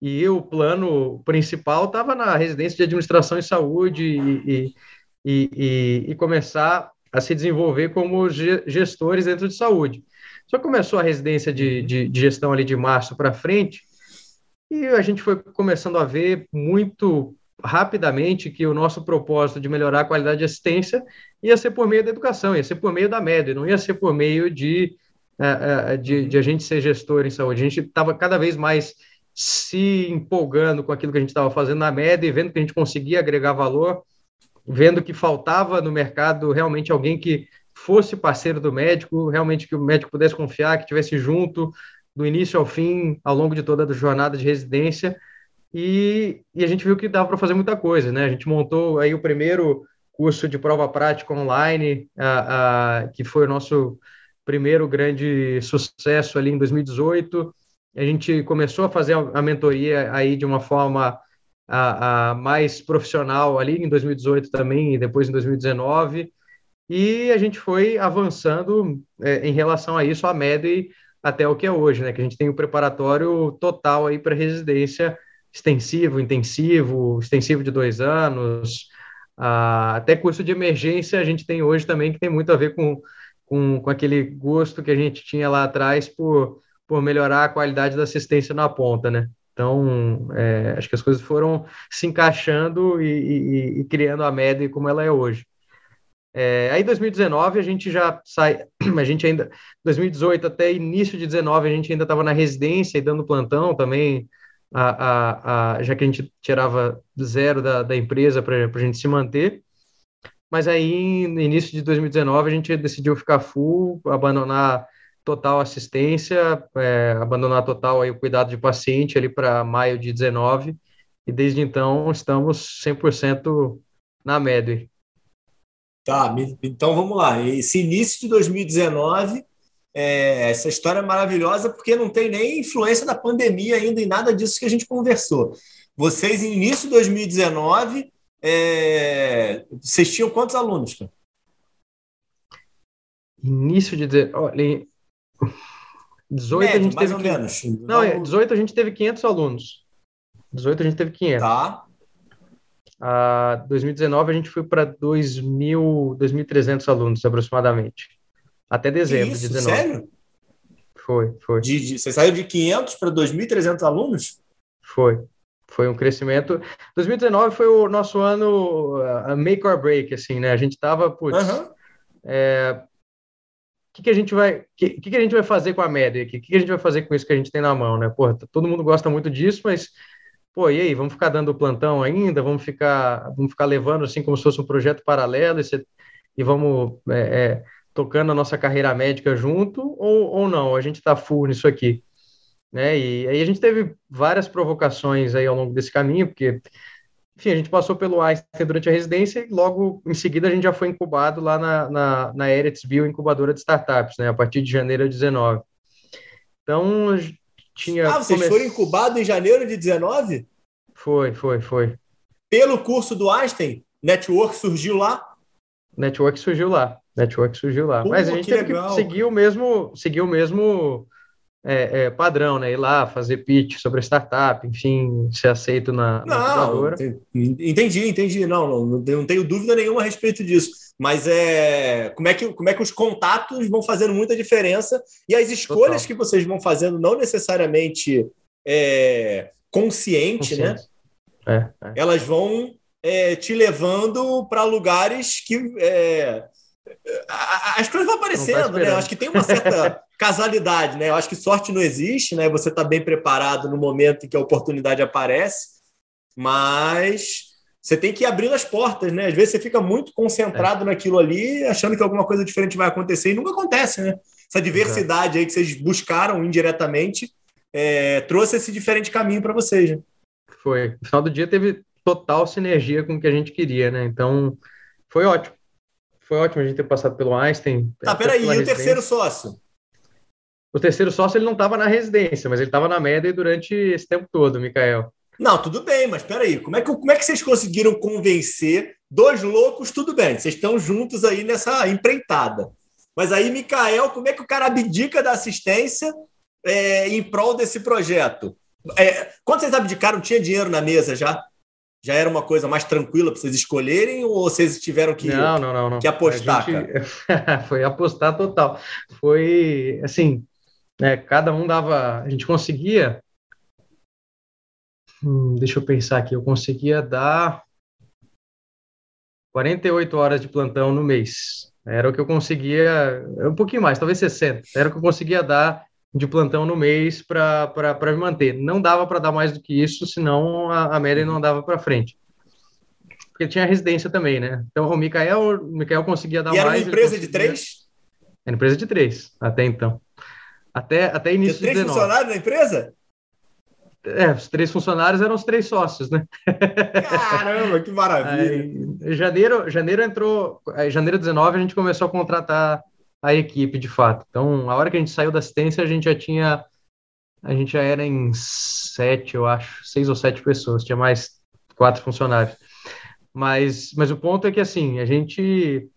E o plano principal estava na residência de administração e saúde e, e, e, e, começar a se desenvolver como gestores dentro de saúde. Só começou a residência de, de, de gestão ali de março para frente e a gente foi começando a ver muito rapidamente que o nosso propósito de melhorar a qualidade de assistência ia ser por meio da educação, ia ser por meio da média, não ia ser por meio de, uh, uh, de, de, a gente ser gestor em saúde. A gente estava cada vez mais se empolgando com aquilo que a gente estava fazendo na média e vendo que a gente conseguia agregar valor, vendo que faltava no mercado realmente alguém que fosse parceiro do médico, realmente que o médico pudesse confiar, que tivesse junto do início ao fim, ao longo de toda a jornada de residência. E, e a gente viu que dava para fazer muita coisa, né? A gente montou aí o primeiro curso de prova prática online, a, a, que foi o nosso primeiro grande sucesso ali em 2018. A gente começou a fazer a, a mentoria aí de uma forma a, a, mais profissional ali em 2018 também e depois em 2019 e a gente foi avançando é, em relação a isso a MED até o que é hoje, né? Que a gente tem o preparatório total aí para residência extensivo, intensivo, extensivo de dois anos, ah, até curso de emergência a gente tem hoje também que tem muito a ver com, com, com aquele gosto que a gente tinha lá atrás por, por melhorar a qualidade da assistência na ponta, né? Então, é, acho que as coisas foram se encaixando e, e, e criando a média como ela é hoje. É, aí, 2019, a gente já sai, a gente ainda, 2018 até início de 19, a gente ainda estava na residência e dando plantão também, a, a, a, já que a gente tirava zero da, da empresa para a gente se manter. Mas aí, no início de 2019, a gente decidiu ficar full, abandonar total assistência, é, abandonar total aí o cuidado de paciente ali para maio de 19, e desde então estamos 100% na Medway. Tá, então vamos lá. Esse início de 2019, é, essa história é maravilhosa porque não tem nem influência da pandemia ainda e nada disso que a gente conversou. Vocês, em início de 2019, é, vocês tinham quantos alunos? Cara? Início de. Olha, 18 Médio, a gente mais teve. ou menos. Não, 18 a gente teve 500 alunos. 18 a gente teve 500. Tá. A 2019 a gente foi para 2.300 alunos aproximadamente. Até dezembro isso, de 19. Sério? Foi, foi. De, de, você saiu de 500 para 2.300 alunos? Foi. Foi um crescimento. 2019 foi o nosso ano uh, make or break, assim, né? A gente tava, putz, uhum. é, que, que a gente vai que, que, a gente vai fazer com a média? O que, que a gente vai fazer com isso que a gente tem na mão, né? Porra, todo mundo gosta muito disso, mas pô, e aí, vamos ficar dando plantão ainda? Vamos ficar vamos ficar levando assim como se fosse um projeto paralelo e, você, e vamos é, é, tocando a nossa carreira médica junto ou, ou não? A gente está full nisso aqui, né? E aí a gente teve várias provocações aí ao longo desse caminho, porque enfim, a gente passou pelo Einstein durante a residência e logo em seguida a gente já foi incubado lá na, na, na Eretz incubadora de startups, né, a partir de janeiro de 19. Então, tinha... Ah, vocês come... foram incubados em janeiro de 19? Foi, foi, foi. Pelo curso do Einstein, Network surgiu lá? Network surgiu lá, Network surgiu lá. Pô, Mas a gente que teve legal. que seguir o mesmo, seguir o mesmo é, é, padrão, né? Ir lá, fazer pitch sobre a startup, enfim, ser aceito na, na Entendi, entendi. Não, não, não tenho dúvida nenhuma a respeito disso. Mas é como é que, como é que os contatos vão fazendo muita diferença e as escolhas Total. que vocês vão fazendo não necessariamente é, consciente, né? consciente, né? É, Elas vão é, te levando para lugares que é, as coisas vão aparecendo, tá né? Eu acho que tem uma certa casalidade, né? Eu acho que sorte não existe, né? Você está bem preparado no momento em que a oportunidade aparece, mas você tem que ir abrindo as portas, né? Às vezes você fica muito concentrado é. naquilo ali, achando que alguma coisa diferente vai acontecer e nunca acontece, né? Essa diversidade aí que vocês buscaram indiretamente é, trouxe esse diferente caminho para vocês, né? Foi. No final do dia teve total sinergia com o que a gente queria, né? Então, foi ótimo. Foi ótimo a gente ter passado pelo Einstein. Tá, peraí, e o terceiro sócio? O terceiro sócio ele não estava na residência, mas ele estava na média durante esse tempo todo, Mikael. Não, tudo bem, mas peraí, como é que, como é que vocês conseguiram convencer dois loucos? Tudo bem, vocês estão juntos aí nessa empreitada. Mas aí, Mikael, como é que o cara abdica da assistência é, em prol desse projeto? É, quando vocês abdicaram, tinha dinheiro na mesa já? já era uma coisa mais tranquila para vocês escolherem ou vocês tiveram que, não, não, não, não. que apostar? Gente... foi apostar total. Foi assim, né, cada um dava. A gente conseguia. Hum, deixa eu pensar aqui, eu conseguia dar 48 horas de plantão no mês. Era o que eu conseguia, um pouquinho mais, talvez 60. Era o que eu conseguia dar de plantão no mês para me manter. Não dava para dar mais do que isso, senão a, a média não dava para frente. porque tinha residência também, né? Então o Mikael, o Mikael conseguia dar e mais. era uma empresa de três? Era empresa de três, até então. Até, até início Tinha três de funcionários na empresa? É, os três funcionários eram os três sócios, né? Caramba, que maravilha! Aí, janeiro, janeiro entrou, aí, janeiro 19 a gente começou a contratar a equipe de fato. Então, a hora que a gente saiu da assistência, a gente já tinha, a gente já era em sete, eu acho, seis ou sete pessoas, tinha mais quatro funcionários. Mas, mas o ponto é que assim, a gente,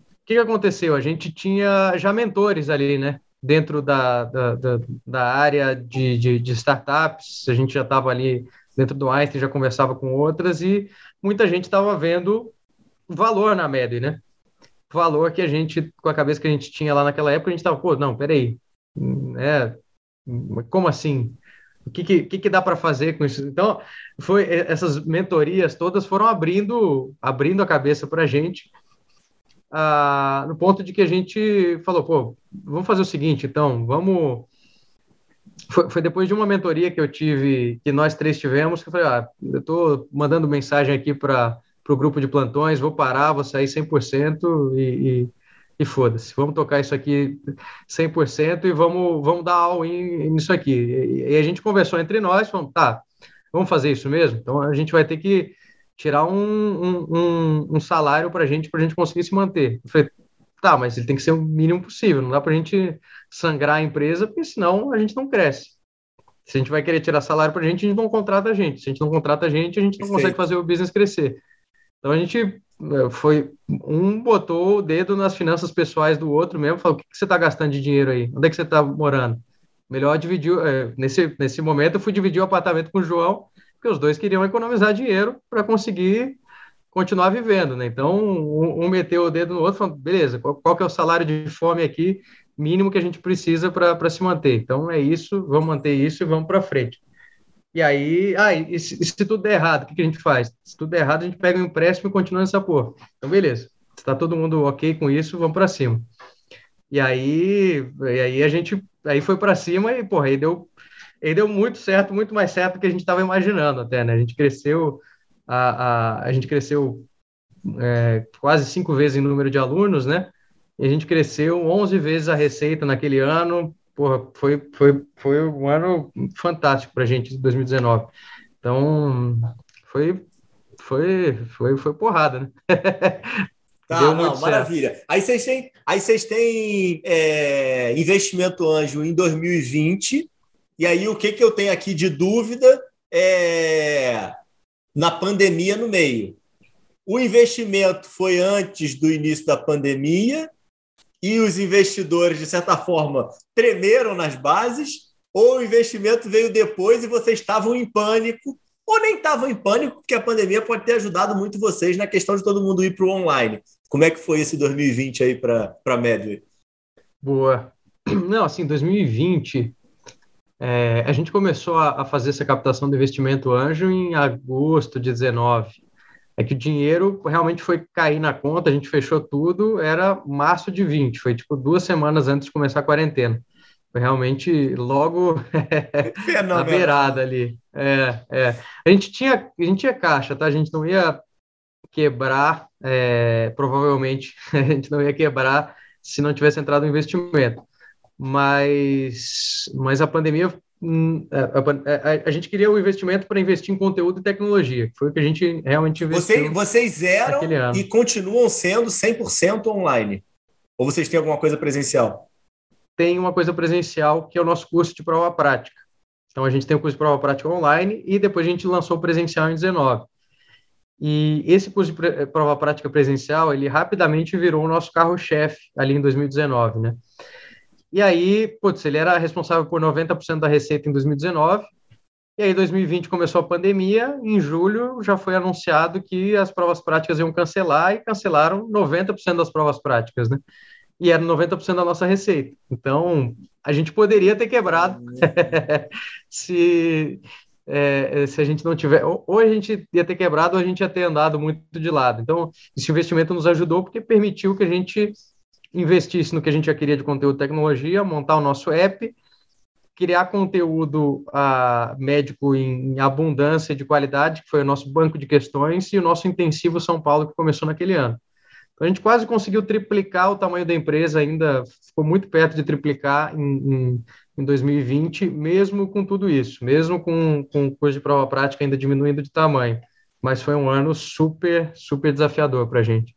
o que, que aconteceu? A gente tinha já mentores ali, né? Dentro da, da, da, da área de, de, de, startups, a gente já estava ali dentro do Einstein, já conversava com outras e muita gente estava vendo valor na MED, né? Valor que a gente, com a cabeça que a gente tinha lá naquela época, a gente estava, pô, não, peraí, é, como assim? O que, que, que dá para fazer com isso? Então, foi essas mentorias todas foram abrindo, abrindo a cabeça para a gente ah, no ponto de que a gente falou, pô, vamos fazer o seguinte, então, vamos. Foi, foi, depois de uma mentoria que eu tive, que nós três tivemos, que eu falei, ah, eu estou mandando mensagem aqui para o grupo de plantões, vou parar, vou sair 100% e, e, e foda-se, vamos tocar isso aqui 100% e vamos, vamos dar all-in nisso aqui. E, e, a gente conversou entre nós, falamos, tá, vamos fazer isso mesmo? Então a gente vai ter que tirar um, um, um, um salário para a gente, para a gente conseguir se manter. Eu falei, tá, mas ele tem que ser o mínimo possível, não dá para a gente sangrar a empresa, porque senão a gente não cresce. Se a gente vai querer tirar salário para a gente, a gente não contrata a gente. Se a gente não contrata a gente, a gente não Perfeito. consegue fazer o business crescer. Então a gente eh, foi um botou o dedo nas finanças pessoais do outro mesmo, falou: o que, que você está gastando de dinheiro aí? Onde é que você está morando? Melhor dividir. É, nesse, nesse momento, eu fui dividir o apartamento com o João porque os dois queriam economizar dinheiro para conseguir continuar vivendo, né? Então, um, um, meteu o dedo no outro, falando, beleza, qual, qual que é o salário de fome aqui mínimo que a gente precisa para se manter? Então, é isso, vamos manter isso e vamos para frente. E aí, ah, e se, se, tudo der errado, o que, que a gente faz? Se tudo der errado, a gente pega um empréstimo e continua nessa porra. Então, beleza. Está todo mundo ok com isso, vamos para cima. E aí, e aí a gente aí foi para cima e, porra, aí deu ele deu muito certo, muito mais certo do que a gente estava imaginando até, né? A gente cresceu, a, a, a gente cresceu é, quase cinco vezes em número de alunos, né? E a gente cresceu 11 vezes a receita naquele ano. Porra, foi, foi, foi um ano fantástico para a gente, 2019. Então, foi, foi, foi, foi porrada, né? Tá, Deu não, maravilha. Aí vocês têm, aí vocês têm é, investimento anjo em 2020 e aí, o que, que eu tenho aqui de dúvida é na pandemia no meio. O investimento foi antes do início da pandemia e os investidores, de certa forma, tremeram nas bases, ou o investimento veio depois e vocês estavam em pânico, ou nem estavam em pânico, porque a pandemia pode ter ajudado muito vocês na questão de todo mundo ir para o online. Como é que foi esse 2020 aí para a Medway? Boa. Não, assim, 2020 é, a gente começou a, a, fazer essa captação do investimento anjo em agosto de 19. É que o dinheiro realmente foi cair na conta, a gente fechou tudo, era março de 20, foi tipo duas semanas antes de começar a quarentena. Foi realmente logo na beirada ali. É, é. A gente tinha, a gente tinha caixa, tá? A gente não ia quebrar, é, provavelmente a gente não ia quebrar se não tivesse entrado o investimento mas, mas a pandemia hum, a, a, a, gente queria o investimento para investir em conteúdo e tecnologia, que foi o que a gente realmente investiu. Vocês, vocês eram e continuam sendo 100% online? Ou vocês têm alguma coisa presencial? Tem uma coisa presencial, que é o nosso curso de prova prática. Então, a gente tem o curso de prova prática online e depois a gente lançou o presencial em 19. E esse curso de prova prática presencial, ele rapidamente virou o nosso carro-chefe ali em 2019, né? E aí, putz, ele era responsável por 90% da receita em 2019. E aí, 2020 começou a pandemia. Em julho já foi anunciado que as provas práticas iam cancelar e cancelaram 90% das provas práticas, né? E era 90% da nossa receita. Então, a gente poderia ter quebrado se, é, se a gente não tiver. Ou a gente ia ter quebrado ou a gente ia ter andado muito de lado. Então, esse investimento nos ajudou porque permitiu que a gente investisse no que a gente já queria de conteúdo tecnologia, montar o nosso app, criar conteúdo uh, médico em, abundância de qualidade, que foi o nosso banco de questões, e o nosso intensivo São Paulo, que começou naquele ano. Então, a gente quase conseguiu triplicar o tamanho da empresa, ainda ficou muito perto de triplicar em, em, em 2020, mesmo com tudo isso, mesmo com, com curso de prova prática ainda diminuindo de tamanho. Mas foi um ano super, super desafiador para a gente.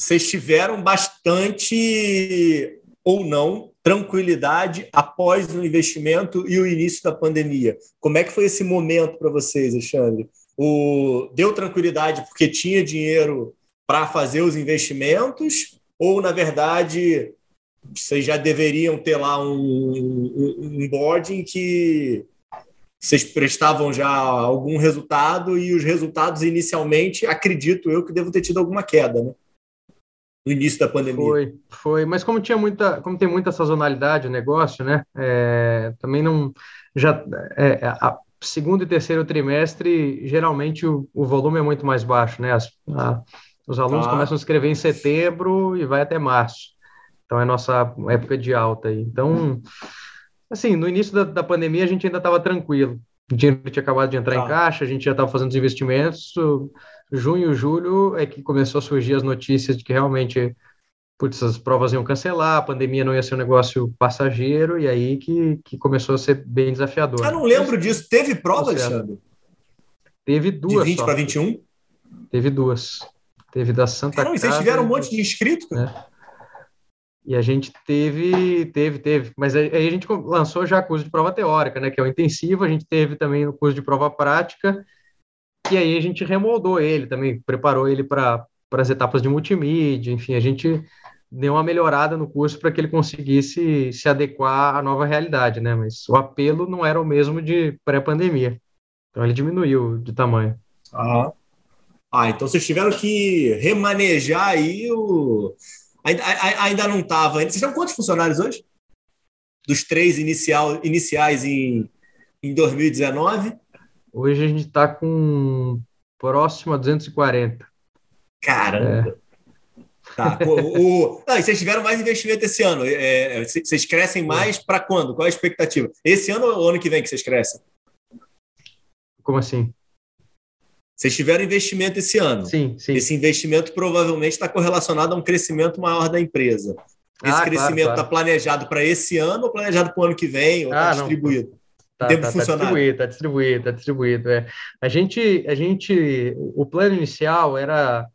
Vocês tiveram bastante ou não tranquilidade após o investimento e o início da pandemia. Como é que foi esse momento para vocês, Alexandre? O, deu tranquilidade porque tinha dinheiro para fazer os investimentos ou, na verdade, vocês já deveriam ter lá um, um, um boarding que vocês prestavam já algum resultado e os resultados inicialmente, acredito eu, que devo ter tido alguma queda, né? No início da pandemia. Foi, foi, mas como tinha muita, como tem muita sazonalidade o negócio, né? É, também não já é, a segundo e terceiro trimestre geralmente o, o volume é muito mais baixo, né? As, a, os alunos ah. começam a escrever em setembro e vai até março. Então é nossa época de alta aí. Então, assim, no início da, da pandemia a gente ainda estava tranquilo. O dinheiro tinha acabado de entrar ah. em caixa, a gente já estava fazendo os investimentos junho, julho é que começou a surgir as notícias de que realmente putz, as provas iam cancelar, a pandemia não ia ser um negócio passageiro, e aí que, que começou a ser bem desafiador. Eu não lembro disso. Teve prova, Alexandre? Teve duas. De 20 para 21? Teve duas. Teve da Santa Caramba, Casa. Não, vocês tiveram um monte de inscritos? Né? E a gente teve, teve, teve. Mas aí a gente lançou já curso de prova teórica, né? Que é o intensivo. A gente teve também o curso de prova prática e aí a gente remoldou ele também, preparou ele para as etapas de multimídia, enfim, a gente deu uma melhorada no curso para que ele conseguisse se adequar à nova realidade, né? Mas o apelo não era o mesmo de pré-pandemia. Então ele diminuiu de tamanho. Ah, ah então vocês tiveram que remanejar aí o. Ainda, ainda não estava. Vocês estão quantos funcionários hoje? Dos três inicial, iniciais em, em 2019? Hoje a gente está com próximo a 240. Caramba! É. Tá. O, o... vocês tiveram mais investimento esse ano. É, é vocês crescem mais para quando? Qual é a expectativa? Esse ano ou ano que vem que vocês crescem? Como assim? Vocês tiveram investimento esse ano. Sim, sim. Esse investimento provavelmente está correlacionado a um crescimento maior da empresa. Esse ah, crescimento está claro, claro. planejado para esse ano ou planejado para o ano que vem? Ou está ah, distribuído? Tá, tempo tá, tá distribuído, tá distribuído, tá distribuído. É. A gente, a gente, o plano inicial era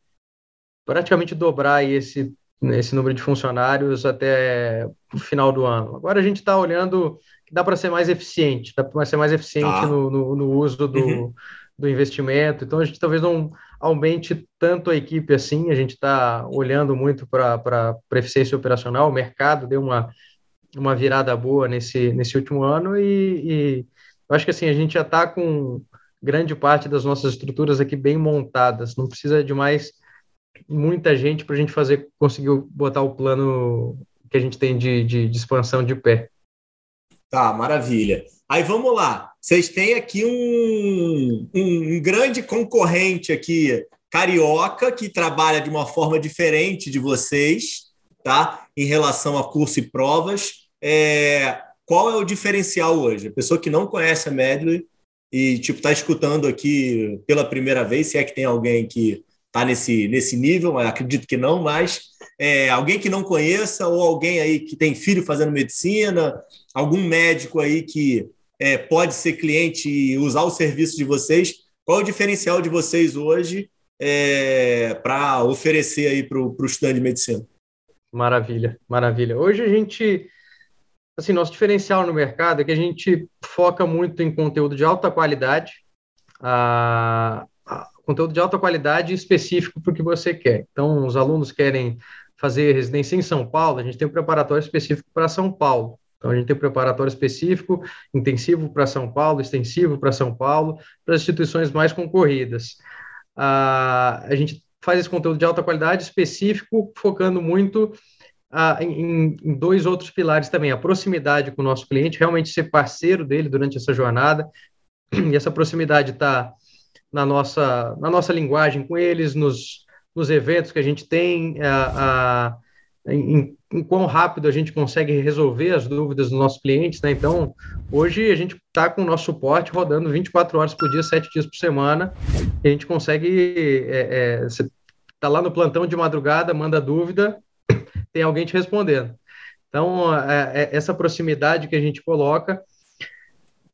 praticamente dobrar esse, esse número de funcionários até o final do ano. Agora a gente está olhando que dá para ser mais eficiente, dá para ser mais eficiente tá. no, no, no, uso do, uhum. Do investimento. Então a gente talvez não aumente tanto a equipe assim. A gente está olhando muito para eficiência operacional. O mercado deu uma uma virada boa nesse, nesse último ano e, e eu acho que assim, a gente já está com grande parte das nossas estruturas aqui bem montadas, não precisa de mais muita gente para a gente fazer, conseguir botar o plano que a gente tem de, de, de expansão de pé. Tá, maravilha. Aí vamos lá. Vocês têm aqui um, um, grande concorrente aqui, carioca, que trabalha de uma forma diferente de vocês, tá? Em relação a curso e provas. É, qual é o diferencial hoje? A pessoa que não conhece a Medley e tipo está escutando aqui pela primeira vez, se é que tem alguém que está nesse, nesse nível, acredito que não, mas é, alguém que não conheça ou alguém aí que tem filho fazendo medicina, algum médico aí que é, pode ser cliente e usar o serviço de vocês, qual é o diferencial de vocês hoje é, para oferecer aí para o estudante de medicina? Maravilha, maravilha. Hoje a gente assim, nosso diferencial no mercado é que a gente foca muito em conteúdo de alta qualidade, a, a, conteúdo de alta qualidade específico para o que você quer. Então, os alunos querem fazer residência em São Paulo, a gente tem um preparatório específico para São Paulo. Então, a gente tem um preparatório específico, intensivo para São Paulo, extensivo para São Paulo, para as instituições mais concorridas. a gente faz esse conteúdo de alta qualidade específico, focando muito ah, em, em, dois outros pilares também: a proximidade com o nosso cliente, realmente ser parceiro dele durante essa jornada, e essa proximidade está na nossa, na nossa linguagem com eles, nos, nos eventos que a gente tem, a, a em, em quão rápido a gente consegue resolver as dúvidas dos nossos clientes, né? Então, hoje a gente está com o nosso suporte rodando 24 horas por dia, 7 dias por semana, a gente consegue. É, é, tá lá no plantão de madrugada, manda dúvida, tem alguém te respondendo. Então, é, é, essa proximidade que a gente coloca,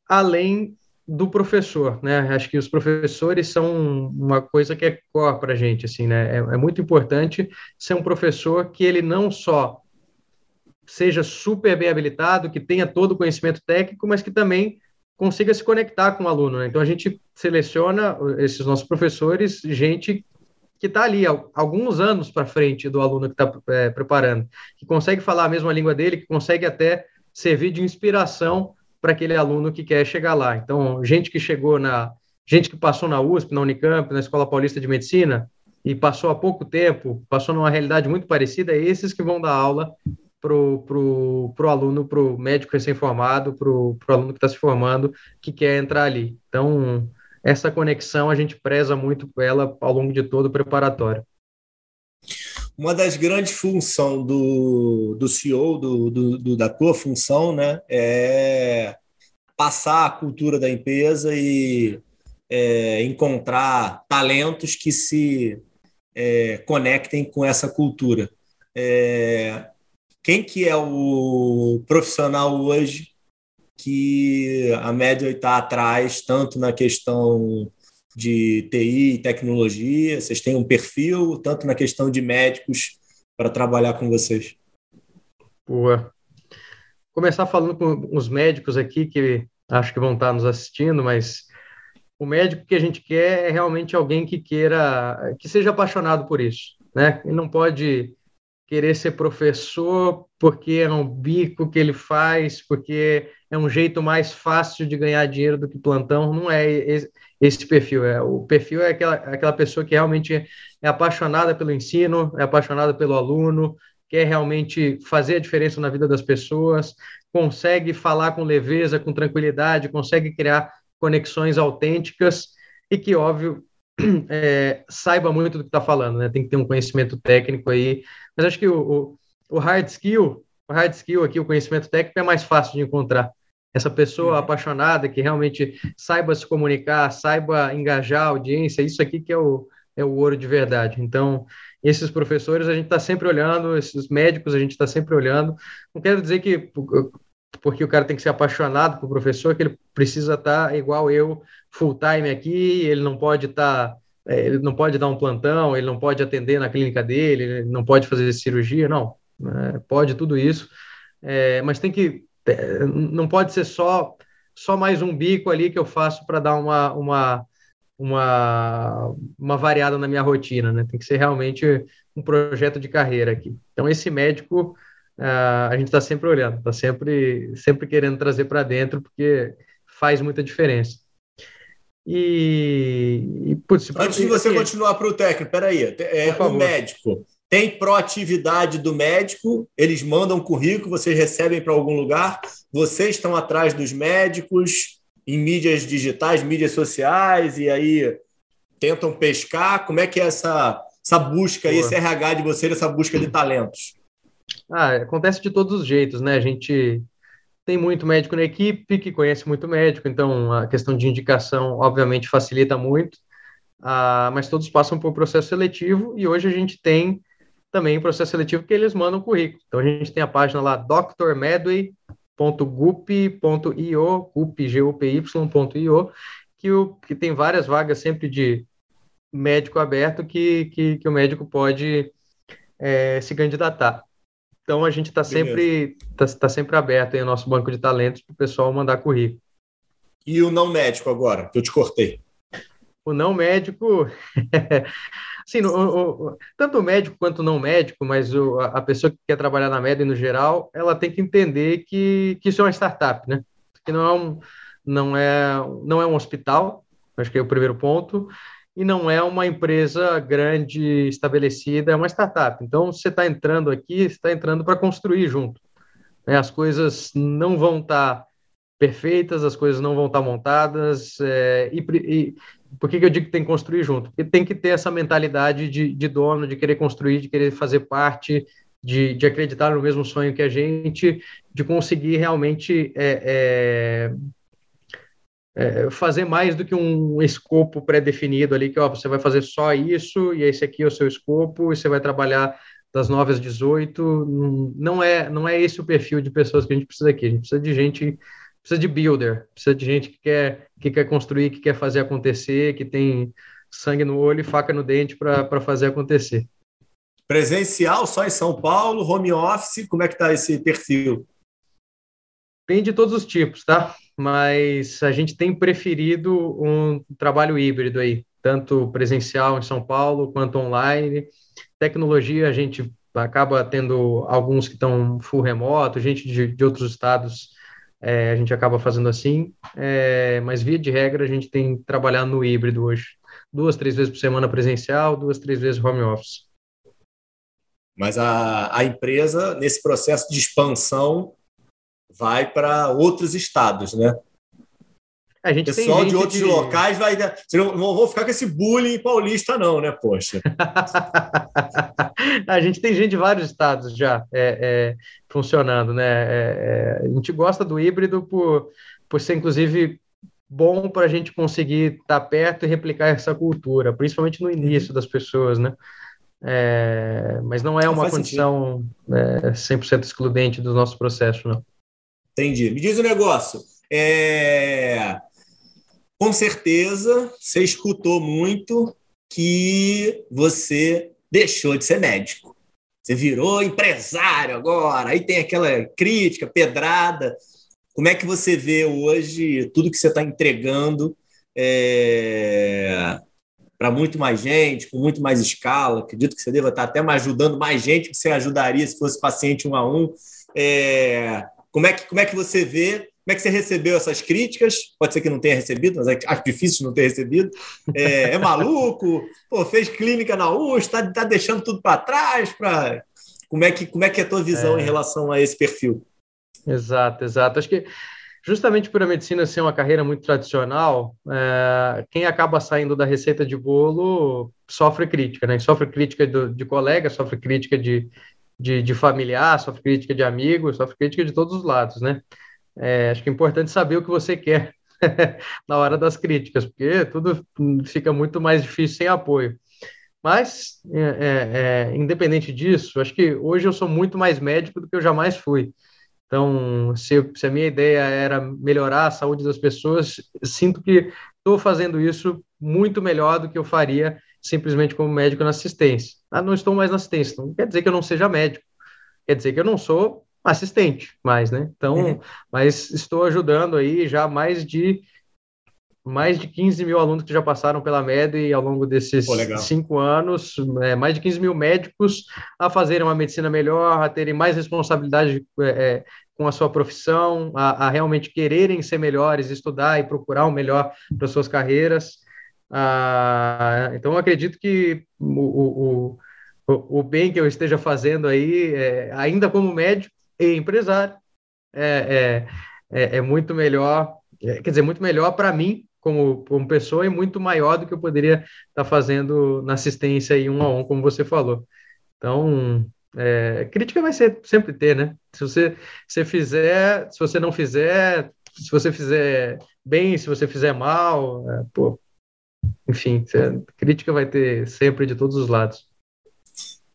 além do professor, né? Acho que os professores são uma coisa que é core para a gente, assim, né? É, é, muito importante ser um professor que ele não só seja super bem habilitado, que tenha todo o conhecimento técnico, mas que também consiga se conectar com o aluno. Né? Então a gente seleciona esses nossos professores, gente que está ali alguns anos para frente do aluno que está é, preparando, que consegue falar a mesma língua dele, que consegue até servir de inspiração para aquele aluno que quer chegar lá. Então, gente que chegou na. gente que passou na USP, na Unicamp, na Escola Paulista de Medicina, e passou há pouco tempo, passou numa realidade muito parecida, é esses que vão dar aula para o aluno, para o médico recém-formado, para o aluno que está se formando, que quer entrar ali. Então, essa conexão a gente preza muito ela ao longo de todo o preparatório. Uma das grandes funções do, do CEO, do, do, do, da tua função, né, é passar a cultura da empresa e é, encontrar talentos que se é, conectem com essa cultura. É, quem que é o profissional hoje que a média está atrás, tanto na questão de TI e tecnologia? Vocês têm um perfil, tanto na questão de médicos, para trabalhar com vocês? Boa. Começar falando com os médicos aqui, que acho que vão estar nos assistindo, mas o médico que a gente quer é realmente alguém que queira, que seja apaixonado por isso, né? E não pode querer ser professor porque é um bico que ele faz, porque é um jeito mais fácil de ganhar dinheiro do que plantão, não é esse, perfil. É, o perfil é aquela, aquela pessoa que realmente é apaixonada pelo ensino, é apaixonada pelo aluno, quer realmente fazer a diferença na vida das pessoas, consegue falar com leveza, com tranquilidade, consegue criar conexões autênticas e que, óbvio, é, saiba muito do que está falando, né? Tem que ter um conhecimento técnico aí. Mas acho que o, o, o hard skill, o hard skill aqui, o conhecimento técnico é mais fácil de encontrar essa pessoa uhum. apaixonada que realmente saiba se comunicar, saiba engajar a audiência, isso aqui que é o, é o ouro de verdade. Então, esses professores a gente está sempre olhando, esses médicos a gente está sempre olhando. Não quero dizer que porque o cara tem que ser apaixonado por professor, que ele precisa estar tá igual eu, full time aqui, ele não pode estar, tá, é, ele não pode dar um plantão, ele não pode atender na clínica dele, ele não pode fazer cirurgia, não, é, pode tudo isso, é, mas tem que não pode ser só só mais um bico ali que eu faço para dar uma, uma, uma, uma variada na minha rotina, né? Tem que ser realmente um projeto de carreira aqui. Então, esse médico, uh, a gente está sempre olhando, está sempre, sempre querendo trazer para dentro, porque faz muita diferença. E, e putz, Antes de você continuar para o técnico, peraí, é, o médico tem proatividade do médico, eles mandam currículo, vocês recebem para algum lugar, vocês estão atrás dos médicos em mídias digitais, mídias sociais, e aí tentam pescar. Como é que é essa, essa busca aí, esse RH de vocês, essa busca de talentos? Ah, acontece de todos os jeitos, né? A gente tem muito médico na equipe que conhece muito médico, então a questão de indicação, obviamente, facilita muito, ah, mas todos passam por processo seletivo e hoje a gente tem também processo seletivo que eles mandam currículo. Então a gente tem a página lá drmedway.gup.io, que, o, que tem várias vagas sempre de médico aberto que, que, que o médico pode é, se candidatar. Então a gente está sempre, tá, tá, sempre aberto aí o nosso banco de talentos para o pessoal mandar currículo. E o não médico agora, que eu te cortei? O não médico, Sim, o, o, tanto o médico quanto o não médico, mas o, a pessoa que quer trabalhar na média no geral, ela tem que entender que, que isso é uma startup, né? Que não é um, não é, não é um hospital, acho que é o primeiro ponto, e não é uma empresa grande estabelecida, é uma startup. Então, você está entrando aqui, está entrando para construir junto. Né? As coisas não vão estar tá perfeitas, as coisas não vão estar tá montadas, é, e, e, por que, que eu digo que tem que construir junto? Porque tem que ter essa mentalidade de, de dono, de querer construir, de querer fazer parte, de, de acreditar no mesmo sonho que a gente, de conseguir realmente é, é, é, fazer mais do que um escopo pré-definido ali, que ó, você vai fazer só isso, e esse aqui é o seu escopo, e você vai trabalhar das 9 às 18. Não é, não é esse o perfil de pessoas que a gente precisa aqui. A gente precisa de gente, precisa de builder, precisa de gente que quer, que quer construir, que quer fazer acontecer, que tem sangue no olho e faca no dente para fazer acontecer. Presencial só em São Paulo, home office, como é que está esse perfil? Tem de todos os tipos, tá? Mas a gente tem preferido um trabalho híbrido aí, tanto presencial em São Paulo quanto online. Tecnologia, a gente acaba tendo alguns que estão full remoto, gente de, de outros estados, é, a gente acaba fazendo assim, é, mas via de regra a gente tem trabalhado no híbrido hoje. Duas, três vezes por semana presencial, duas, três vezes home office. Mas a, a empresa, nesse processo de expansão, vai para outros estados, né? A gente Pessoal de outros de... locais vai. Não, não vou ficar com esse bullying paulista, não, né, poxa? a gente tem gente de vários estados já é, é, funcionando, né? É, é a gente gosta do híbrido por, por ser, inclusive, bom para a gente conseguir estar tá perto e replicar essa cultura, principalmente no início das pessoas, né? É, mas não é uma condição é, 100% excludente do nosso processo, não. Entendi. Me diz um negócio. É... Com certeza, você escutou muito que você deixou de ser médico. Você virou empresário agora. Aí tem aquela crítica, pedrada. Como é que você vê hoje tudo que você está entregando é para muito mais gente, com muito mais escala. Acredito que você deva estar até mais ajudando mais gente que você ajudaria se fosse paciente um a um. É, como, é que, como é que você vê? Como é que você recebeu essas críticas? Pode ser que não tenha recebido, mas acho difícil não ter recebido. É, é maluco? Pô, fez clínica na USP, está tá deixando tudo para trás? Pra... Como, é que, como é que é a tua visão é. em relação a esse perfil? Exato, exato. Acho que justamente por a medicina ser uma carreira muito tradicional, é, quem acaba saindo da receita de bolo sofre crítica, né? Sofre crítica do, de colega, sofre crítica de, de, de, familiar, sofre crítica de amigo, sofre crítica de todos os lados, né? É, acho que é importante saber o que você quer na hora das críticas, porque tudo fica muito mais difícil sem apoio. Mas, é, é, é independente disso, acho que hoje eu sou muito mais médico do que eu jamais fui. Então, se, se, a minha ideia era melhorar a saúde das pessoas, sinto que estou fazendo isso muito melhor do que eu faria simplesmente como médico na assistência. Ah, não estou mais na assistência, não quer dizer que eu não seja médico, quer dizer que eu não sou assistente mais, né? Então, uhum. mas estou ajudando aí já mais de mais de 15 mil alunos que já passaram pela MED ao longo desses Pô, cinco anos, é, mais de 15 mil médicos a fazerem uma medicina melhor, a terem mais responsabilidade é, é, com a sua profissão, a, a, realmente quererem ser melhores, estudar e procurar o melhor para suas carreiras. Ah, então, eu acredito que o, o, o, bem que eu esteja fazendo aí, é, ainda como médico e empresário, é, é, é, é muito melhor, é, quer dizer, muito melhor para mim como, como pessoa e muito maior do que eu poderia estar tá fazendo na assistência aí um a um, como você falou. Então, é, crítica vai ser, sempre ter, né? Se você, se fizer, se você não fizer, se você fizer bem, se você fizer mal, é, pô, enfim, crítica vai ter sempre de todos os lados.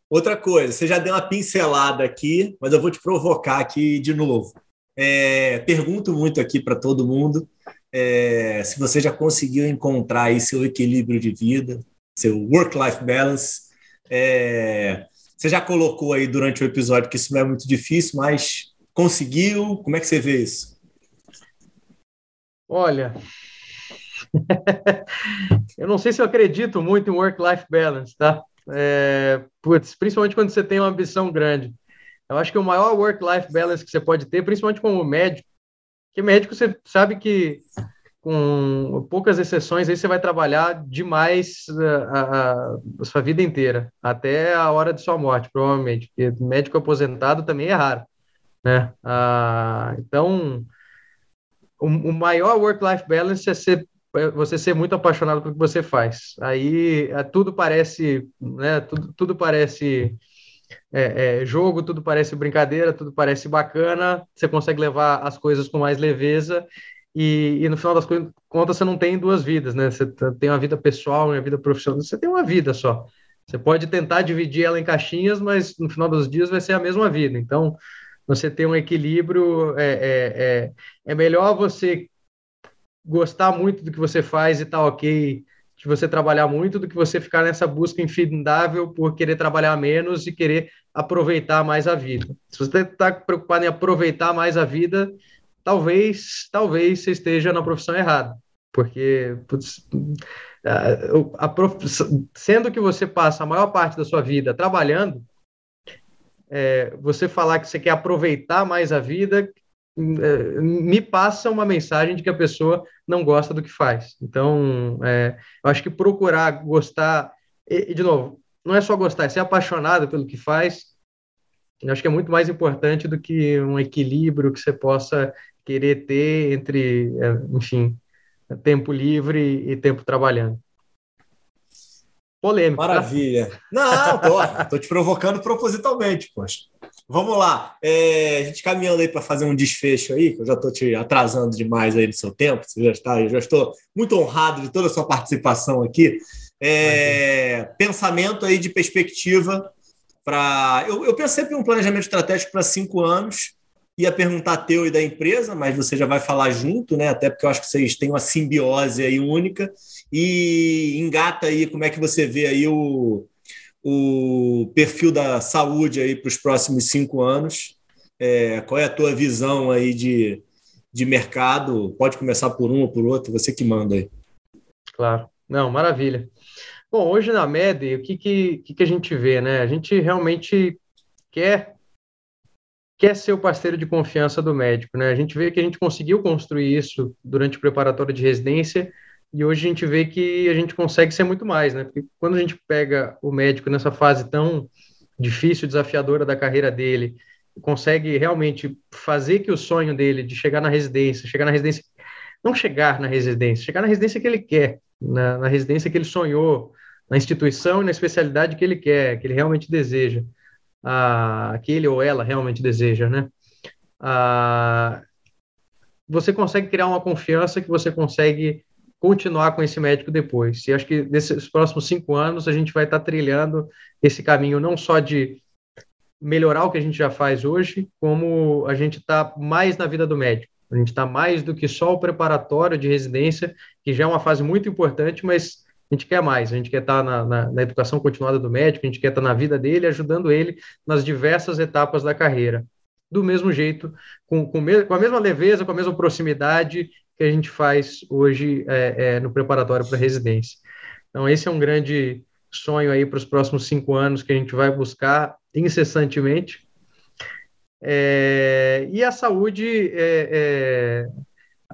Outra coisa, você já deu uma pincelada aqui, mas eu vou te provocar aqui de novo. É, pergunto muito aqui para todo mundo é, se você já conseguiu encontrar aí seu equilíbrio de vida, seu work-life balance. É, você já colocou aí durante o episódio que isso não é muito difícil, mas conseguiu? Como é que você vê isso? Olha, eu não sei se eu acredito muito em work-life balance, tá? É, putz, principalmente quando você tem uma ambição grande. Eu acho que o maior work-life balance que você pode ter, principalmente como médico, que médico você sabe que com poucas exceções aí você vai trabalhar demais a, a, a, sua vida inteira, até a hora de sua morte, provavelmente, porque médico aposentado também é raro, né? Ah, então, o, o maior work-life balance é ser é você ser muito apaixonado pelo que você faz. Aí tudo parece, né? Tudo, tudo parece é, é, jogo, tudo parece brincadeira, tudo parece bacana, você consegue levar as coisas com mais leveza e, e no final das contas você não tem duas vidas, né? Você tem uma vida pessoal e uma vida profissional, você tem uma vida só. Você pode tentar dividir ela em caixinhas, mas no final dos dias vai ser a mesma vida. Então, você ter um equilíbrio é, é, é, é melhor você gostar muito do que você faz e tá ok de você trabalhar muito do que você ficar nessa busca infindável por querer trabalhar menos e querer aproveitar mais a vida. Se você está preocupado em aproveitar mais a vida, talvez, talvez você esteja na profissão errada, porque putz, a, a prof... sendo que você passa a maior parte da sua vida trabalhando, é, você falar que você quer aproveitar mais a vida me passa uma mensagem de que a pessoa não gosta do que faz. Então, é, eu acho que procurar gostar, e, de novo, não é só gostar, é ser apaixonado pelo que faz. Eu acho que é muito mais importante do que um equilíbrio que você possa querer ter entre, é, enfim, tempo livre e tempo trabalhando. Polêmico. Tá? Maravilha. Tá? Não, tô, tô te provocando propositalmente, poxa. Vamos lá. É, a gente caminhando aí para fazer um desfecho aí, que eu já estou te atrasando demais aí no seu tempo. Você já está, eu já estou muito honrado de toda a sua participação aqui. É, pensamento aí de perspectiva para. Eu, eu pensei em um planejamento estratégico para cinco anos. Ia perguntar teu e da empresa, mas você já vai falar junto, né? Até porque eu acho que vocês têm uma simbiose aí única. E engata aí como é que você vê aí o, o perfil da saúde aí para os próximos cinco anos. É, qual é a tua visão aí de, de mercado? Pode começar por um ou por outro, você que manda aí. Claro, não, maravilha. Bom, hoje na MED, o que, que, que a gente vê, né? A gente realmente quer quer ser o parceiro de confiança do médico, né? A gente vê que a gente conseguiu construir isso durante o preparatório de residência e hoje a gente vê que a gente consegue ser muito mais, né? Porque quando a gente pega o médico nessa fase tão difícil, desafiadora da carreira dele, consegue realmente fazer que o sonho dele de chegar na residência, chegar na residência, não chegar na residência, chegar na residência que ele quer, na, na residência que ele sonhou, na instituição e na especialidade que ele quer, que ele realmente deseja, ah, que ele ou ela realmente deseja, né? Ah, você consegue criar uma confiança que você consegue continuar com esse médico depois. E acho que nesses próximos cinco anos a gente vai estar trilhando esse caminho não só de melhorar o que a gente já faz hoje, como a gente está mais na vida do médico. A gente está mais do que só o preparatório de residência, que já é uma fase muito importante, mas a gente quer mais, a gente quer estar na, na, na educação continuada do médico, a gente quer estar na vida dele, ajudando ele nas diversas etapas da carreira. Do mesmo jeito, com, com, me, com a mesma leveza, com a mesma proximidade que a gente faz hoje é, é, no preparatório para residência. Então, esse é um grande sonho aí para os próximos cinco anos que a gente vai buscar incessantemente. É, e a saúde, é,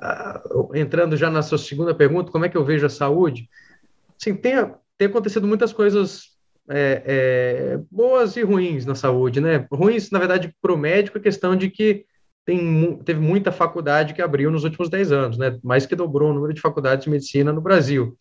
é, entrando já na sua segunda pergunta, como é que eu vejo a saúde? Sim, tem, tem acontecido muitas coisas é, boas e ruins na saúde, né? Ruins, na verdade, para o médico, a questão de que tem, teve muita faculdade que abriu nos últimos 10 anos, né? mais que dobrou o número de faculdades de medicina no Brasil.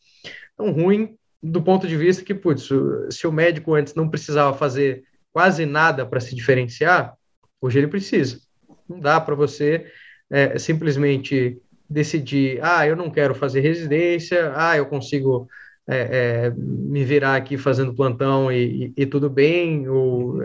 Então, ruim do ponto de vista que, putz, se o médico antes não precisava fazer quase nada para se diferenciar, hoje ele precisa. Não dá para você é, simplesmente decidir, ah, eu não quero fazer residência, ah, eu consigo é, é, me virar aqui fazendo plantão e, e, e tudo bem, ou,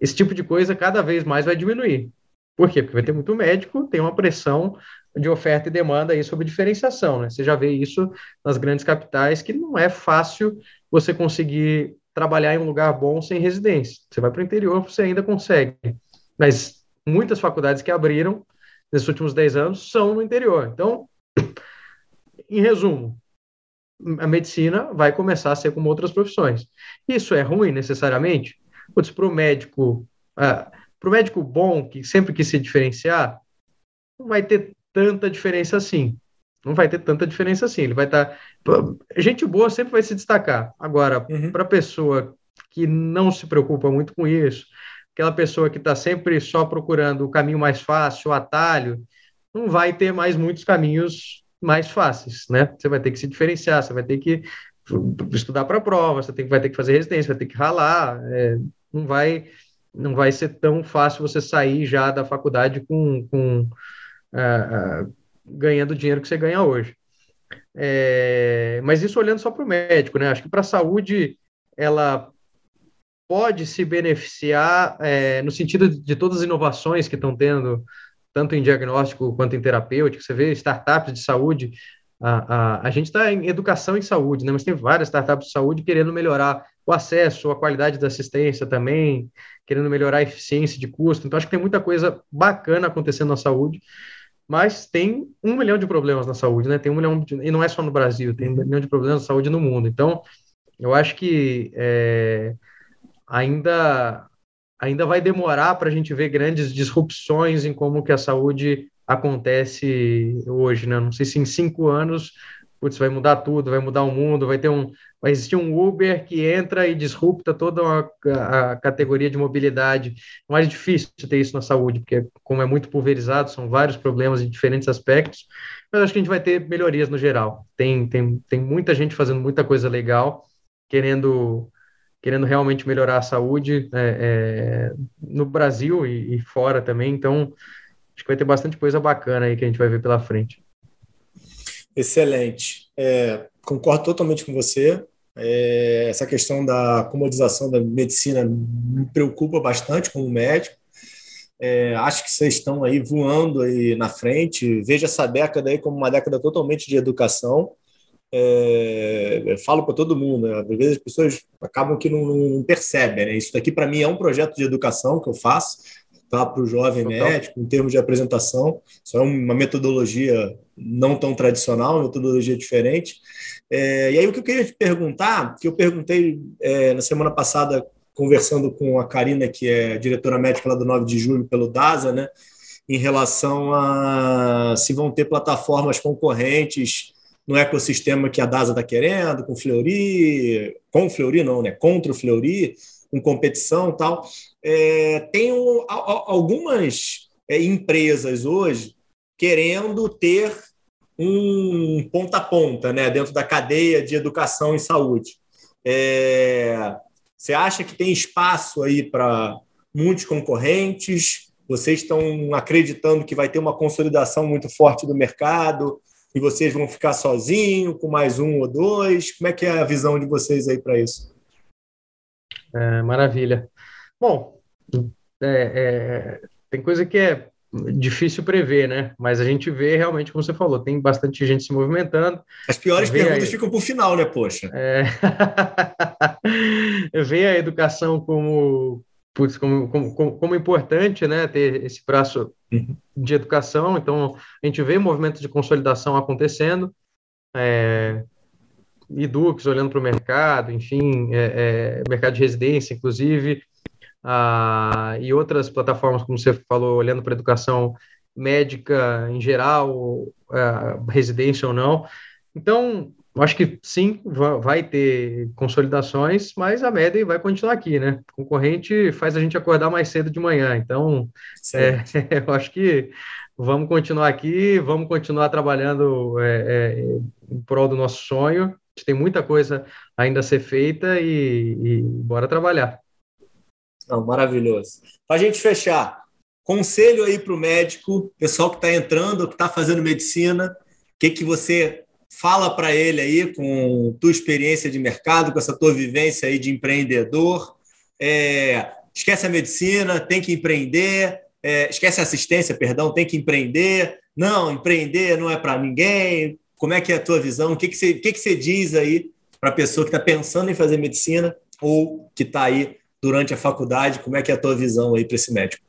esse tipo de coisa cada vez mais vai diminuir. Por quê? Porque vai ter muito médico, tem uma pressão de oferta e demanda aí sobre diferenciação, né? Você já vê isso nas grandes capitais, que não é fácil você conseguir trabalhar em um lugar bom sem residência. Você vai para o interior, você ainda consegue. Mas muitas faculdades que abriram nesses últimos 10 anos são no interior. Então, em resumo, a medicina vai começar a ser como outras profissões. Isso é ruim necessariamente? Para o médico, ah, para o médico bom, que sempre quis se diferenciar, não vai ter tanta diferença assim. Não vai ter tanta diferença assim. Ele vai estar. Tá... Gente boa sempre vai se destacar. Agora, uhum. para a pessoa que não se preocupa muito com isso, aquela pessoa que está sempre só procurando o caminho mais fácil, o atalho, não vai ter mais muitos caminhos mais fáceis, né? Você vai ter que se diferenciar, você vai ter que estudar para a prova, você tem, vai ter que fazer residência, vai ter que ralar, é, não vai não vai ser tão fácil você sair já da faculdade com, com uh, ganhando o dinheiro que você ganha hoje. É, mas isso olhando só para o médico, né? Acho que para a saúde ela pode se beneficiar é, no sentido de todas as inovações que estão tendo, tanto em diagnóstico quanto em terapêutico. Você vê startups de saúde. A, a, a gente está em educação e saúde, né? Mas tem várias startups de saúde querendo melhorar o acesso, a qualidade da assistência também, querendo melhorar a eficiência de custo. Então, acho que tem muita coisa bacana acontecendo na saúde mas tem um milhão de problemas na saúde, né? Tem um milhão de, e não é só no Brasil, tem um milhão de problemas na saúde no mundo. Então, eu acho que é, ainda ainda vai demorar para a gente ver grandes disrupções em como que a saúde acontece hoje, né? Não sei se em cinco anos putz, vai mudar tudo, vai mudar o mundo, vai ter um, vai existir um Uber que entra e disrupta toda a, categoria de mobilidade. É mais difícil ter isso na saúde, porque como é muito pulverizado, são vários problemas em diferentes aspectos, mas acho que a gente vai ter melhorias no geral. Tem, tem, tem muita gente fazendo muita coisa legal, querendo querendo realmente melhorar a saúde é, é, no Brasil e, e fora também, então acho que vai ter bastante coisa bacana aí que a gente vai ver pela frente. Excelente. É, concordo totalmente com você. É, essa questão da comodização da medicina me preocupa bastante como médico. É, acho que vocês estão aí voando aí na frente. Vejo essa década aí como uma década totalmente de educação. É, falo para todo mundo, né? às vezes as pessoas acabam que não, não percebem. Né? Isso daqui para mim é um projeto de educação que eu faço tá, para o jovem Total. médico, em termos de apresentação. Isso é uma metodologia não tão tradicional, uma metodologia diferente. É, e aí o que eu queria te perguntar, que eu perguntei é, na semana passada, conversando com a Karina, que é diretora médica lá do 9 de julho pelo DASA, né, em relação a se vão ter plataformas concorrentes no ecossistema que a DASA está querendo, com Fleury, com Fleury não, né, contra o Fleury, com competição e tal. É, tem algumas é, empresas hoje querendo ter um ponta a ponta né, dentro da cadeia de educação e saúde. É, você acha que tem espaço aí para muitos concorrentes? Vocês estão acreditando que vai ter uma consolidação muito forte do mercado e vocês vão ficar sozinhos com mais um ou dois? Como é que é a visão de vocês aí para isso? É, maravilha. Bom, é, é, tem coisa que é difícil prever, né? Mas a gente vê realmente, como você falou, tem bastante gente se movimentando. As piores perguntas ficam para o final, né, poxa? É... vê a educação como, putz, como, como, como, como, importante, né? Ter esse braço de educação. Então, a gente vê movimentos de consolidação acontecendo. É... Edux olhando para o mercado, enfim, é, é, mercado de residência, inclusive, ah, e outras plataformas, como você falou, olhando para a educação médica em geral, ah, residência ou não. Então, acho que sim, vai ter consolidações, mas a média vai continuar aqui, né? O concorrente faz a gente acordar mais cedo de manhã, então é, eu acho que vamos continuar aqui, vamos continuar trabalhando é, é, em prol do nosso sonho. A gente tem muita coisa ainda a ser feita e, e bora trabalhar. Não, maravilhoso. Para a gente fechar, conselho aí para o médico, pessoal que está entrando, que está fazendo medicina, o que, que você fala para ele aí com tua experiência de mercado, com essa tua vivência aí de empreendedor? É, esquece a medicina, tem que empreender, é, esquece a assistência, perdão, tem que empreender. Não, empreender não é para ninguém. Como é que é a tua visão? O que, que, você, que, que você diz aí para a pessoa que está pensando em fazer medicina ou que está aí durante a faculdade? Como é que é a tua visão aí para esse médico?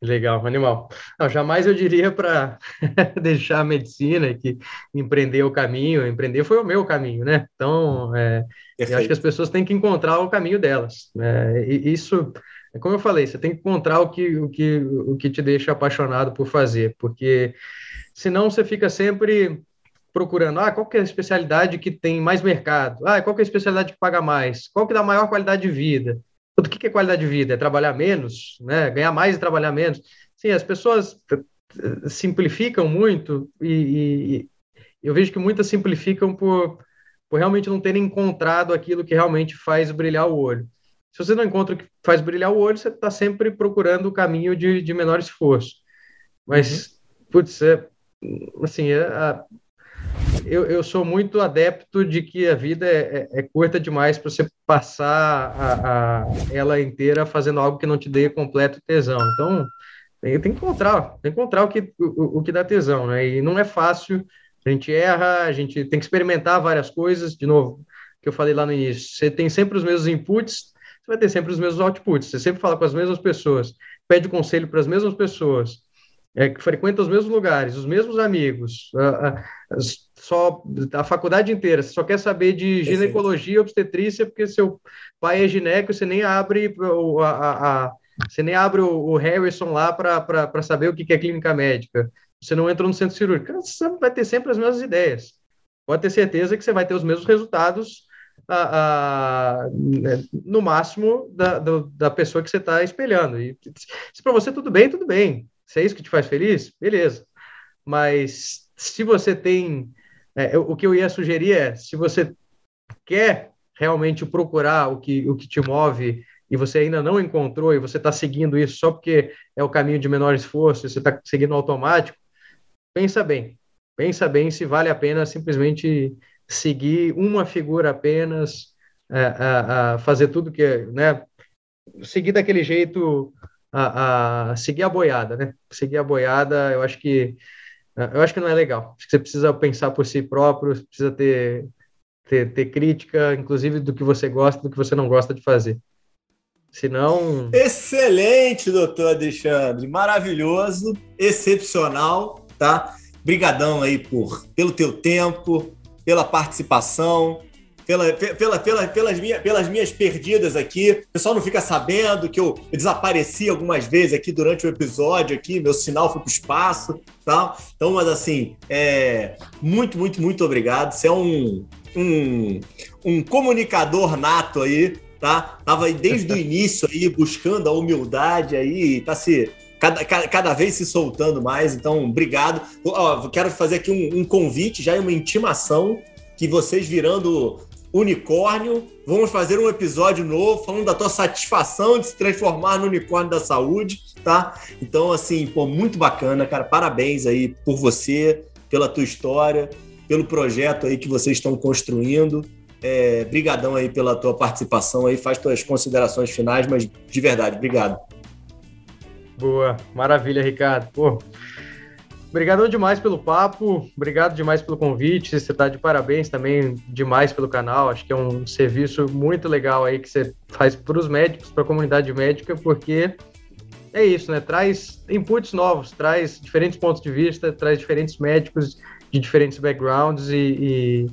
Legal, animal. Não, jamais eu diria para deixar a medicina que empreender o caminho. Empreender foi o meu caminho, né? Então, é, eu acho que as pessoas têm que encontrar o caminho delas. É, e isso, é como eu falei, você tem que encontrar o que, o, que, o que te deixa apaixonado por fazer, porque senão você fica sempre procurando, ah, qual que é a especialidade que tem mais mercado? Ah, qual que é a especialidade que paga mais? Qual que dá maior qualidade de vida? O que é qualidade de vida? É trabalhar menos, né? ganhar mais e trabalhar menos? Sim, as pessoas eh, simplificam muito e, e eu vejo que muitas simplificam por, por realmente não terem encontrado aquilo que realmente faz brilhar o olho. Se você não encontra o que faz brilhar o olho, você está sempre procurando o caminho de, de menor esforço. Mas, uhum. putz, é, assim, é, a, eu, eu sou muito adepto de que a vida é, é, é curta demais para você passar a, a, ela inteira fazendo algo que não te dê completo tesão. Então, tem, tem que encontrar, tem que encontrar o que, o, o que dá tesão, né? E não é fácil, a gente erra, a gente tem que experimentar várias coisas, de novo, que eu falei lá no início, você tem sempre os mesmos inputs, você vai ter sempre os mesmos outputs, você sempre fala com as mesmas pessoas, pede conselho para as mesmas pessoas, é, que frequenta os mesmos lugares, os mesmos amigos, a, a, só a faculdade inteira, você só quer saber de ginecologia e obstetrícia, porque seu pai é gineco, você nem abre a, a você nem abre o, o Harrison lá para saber o que é clínica médica. Você não entra no centro cirúrgico. Você vai ter sempre as mesmas ideias. Pode ter certeza que você vai ter os mesmos resultados, a, a, né, no máximo, da, do, da pessoa que você está espelhando. E se para você tudo bem, tudo bem. Se é isso que te faz feliz, beleza. Mas se você tem. É, o que eu ia sugerir é: se você quer realmente procurar o que, o que te move e você ainda não encontrou e você está seguindo isso só porque é o caminho de menor esforço, você está seguindo automático, pensa bem. Pensa bem se vale a pena simplesmente seguir uma figura apenas, a, a, a fazer tudo que, né, seguir daquele jeito, a, seguir a boiada, né? Seguir a boiada, eu acho que eu acho que não é legal. Acho que você precisa pensar por si próprio, precisa ter, ter, ter crítica, inclusive do que você gosta, do que você não gosta de fazer. Senão. Excelente, doutor Alexandre. Maravilhoso, excepcional, tá? Brigadão aí por, pelo teu tempo, pela participação, pela, pela, pela, pelas, minhas, pelas minhas perdidas aqui. O pessoal não fica sabendo que eu, eu desapareci algumas vezes aqui durante o episódio aqui, meu sinal foi para o espaço tal. Então, mas assim, é, muito, muito, muito obrigado. Você é um, um, um comunicador nato aí tá? Tava aí desde o início aí buscando a humildade aí, tá se cada, cada, cada vez se soltando mais. Então, obrigado. Ó, quero fazer aqui um, um convite, já é uma intimação que vocês virando unicórnio, vamos fazer um episódio novo falando da tua satisfação de se transformar no unicórnio da saúde, tá? Então, assim, pô, muito bacana, cara. Parabéns aí por você, pela tua história, pelo projeto aí que vocês estão construindo. É, brigadão aí pela tua participação aí, faz tuas considerações finais, mas de verdade, obrigado. Boa, maravilha, Ricardo. Pô, obrigado demais pelo papo, obrigado demais pelo convite, você está de parabéns também demais pelo canal, acho que é um serviço muito legal aí que você faz para os médicos, para a comunidade médica, porque é isso, né? Traz inputs novos, traz diferentes pontos de vista, traz diferentes médicos de diferentes backgrounds e, e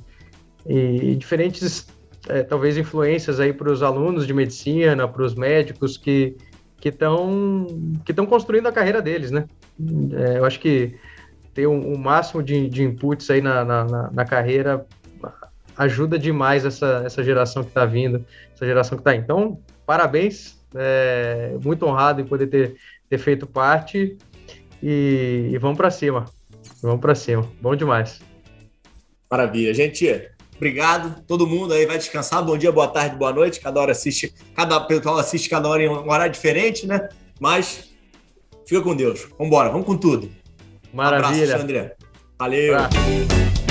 e diferentes, é, talvez, influências aí para os alunos de medicina, para os médicos que que estão que estão construindo a carreira deles, né? É, eu acho que ter um, um máximo de, de inputs aí na, na, na, carreira ajuda demais essa, essa geração que está vindo, essa geração que está. Então, parabéns, é, muito honrado em poder ter, ter feito parte e, e vamos para cima, vamos para cima, bom demais. Maravilha, gente. Obrigado. Todo mundo aí vai descansar. Bom dia, boa tarde, boa noite. Cada hora assiste, cada pessoal assiste cada hora em um horário diferente, né? Mas fica com Deus. Vamos embora, vamos com tudo. Maravilha. Um abraço, André. Valeu.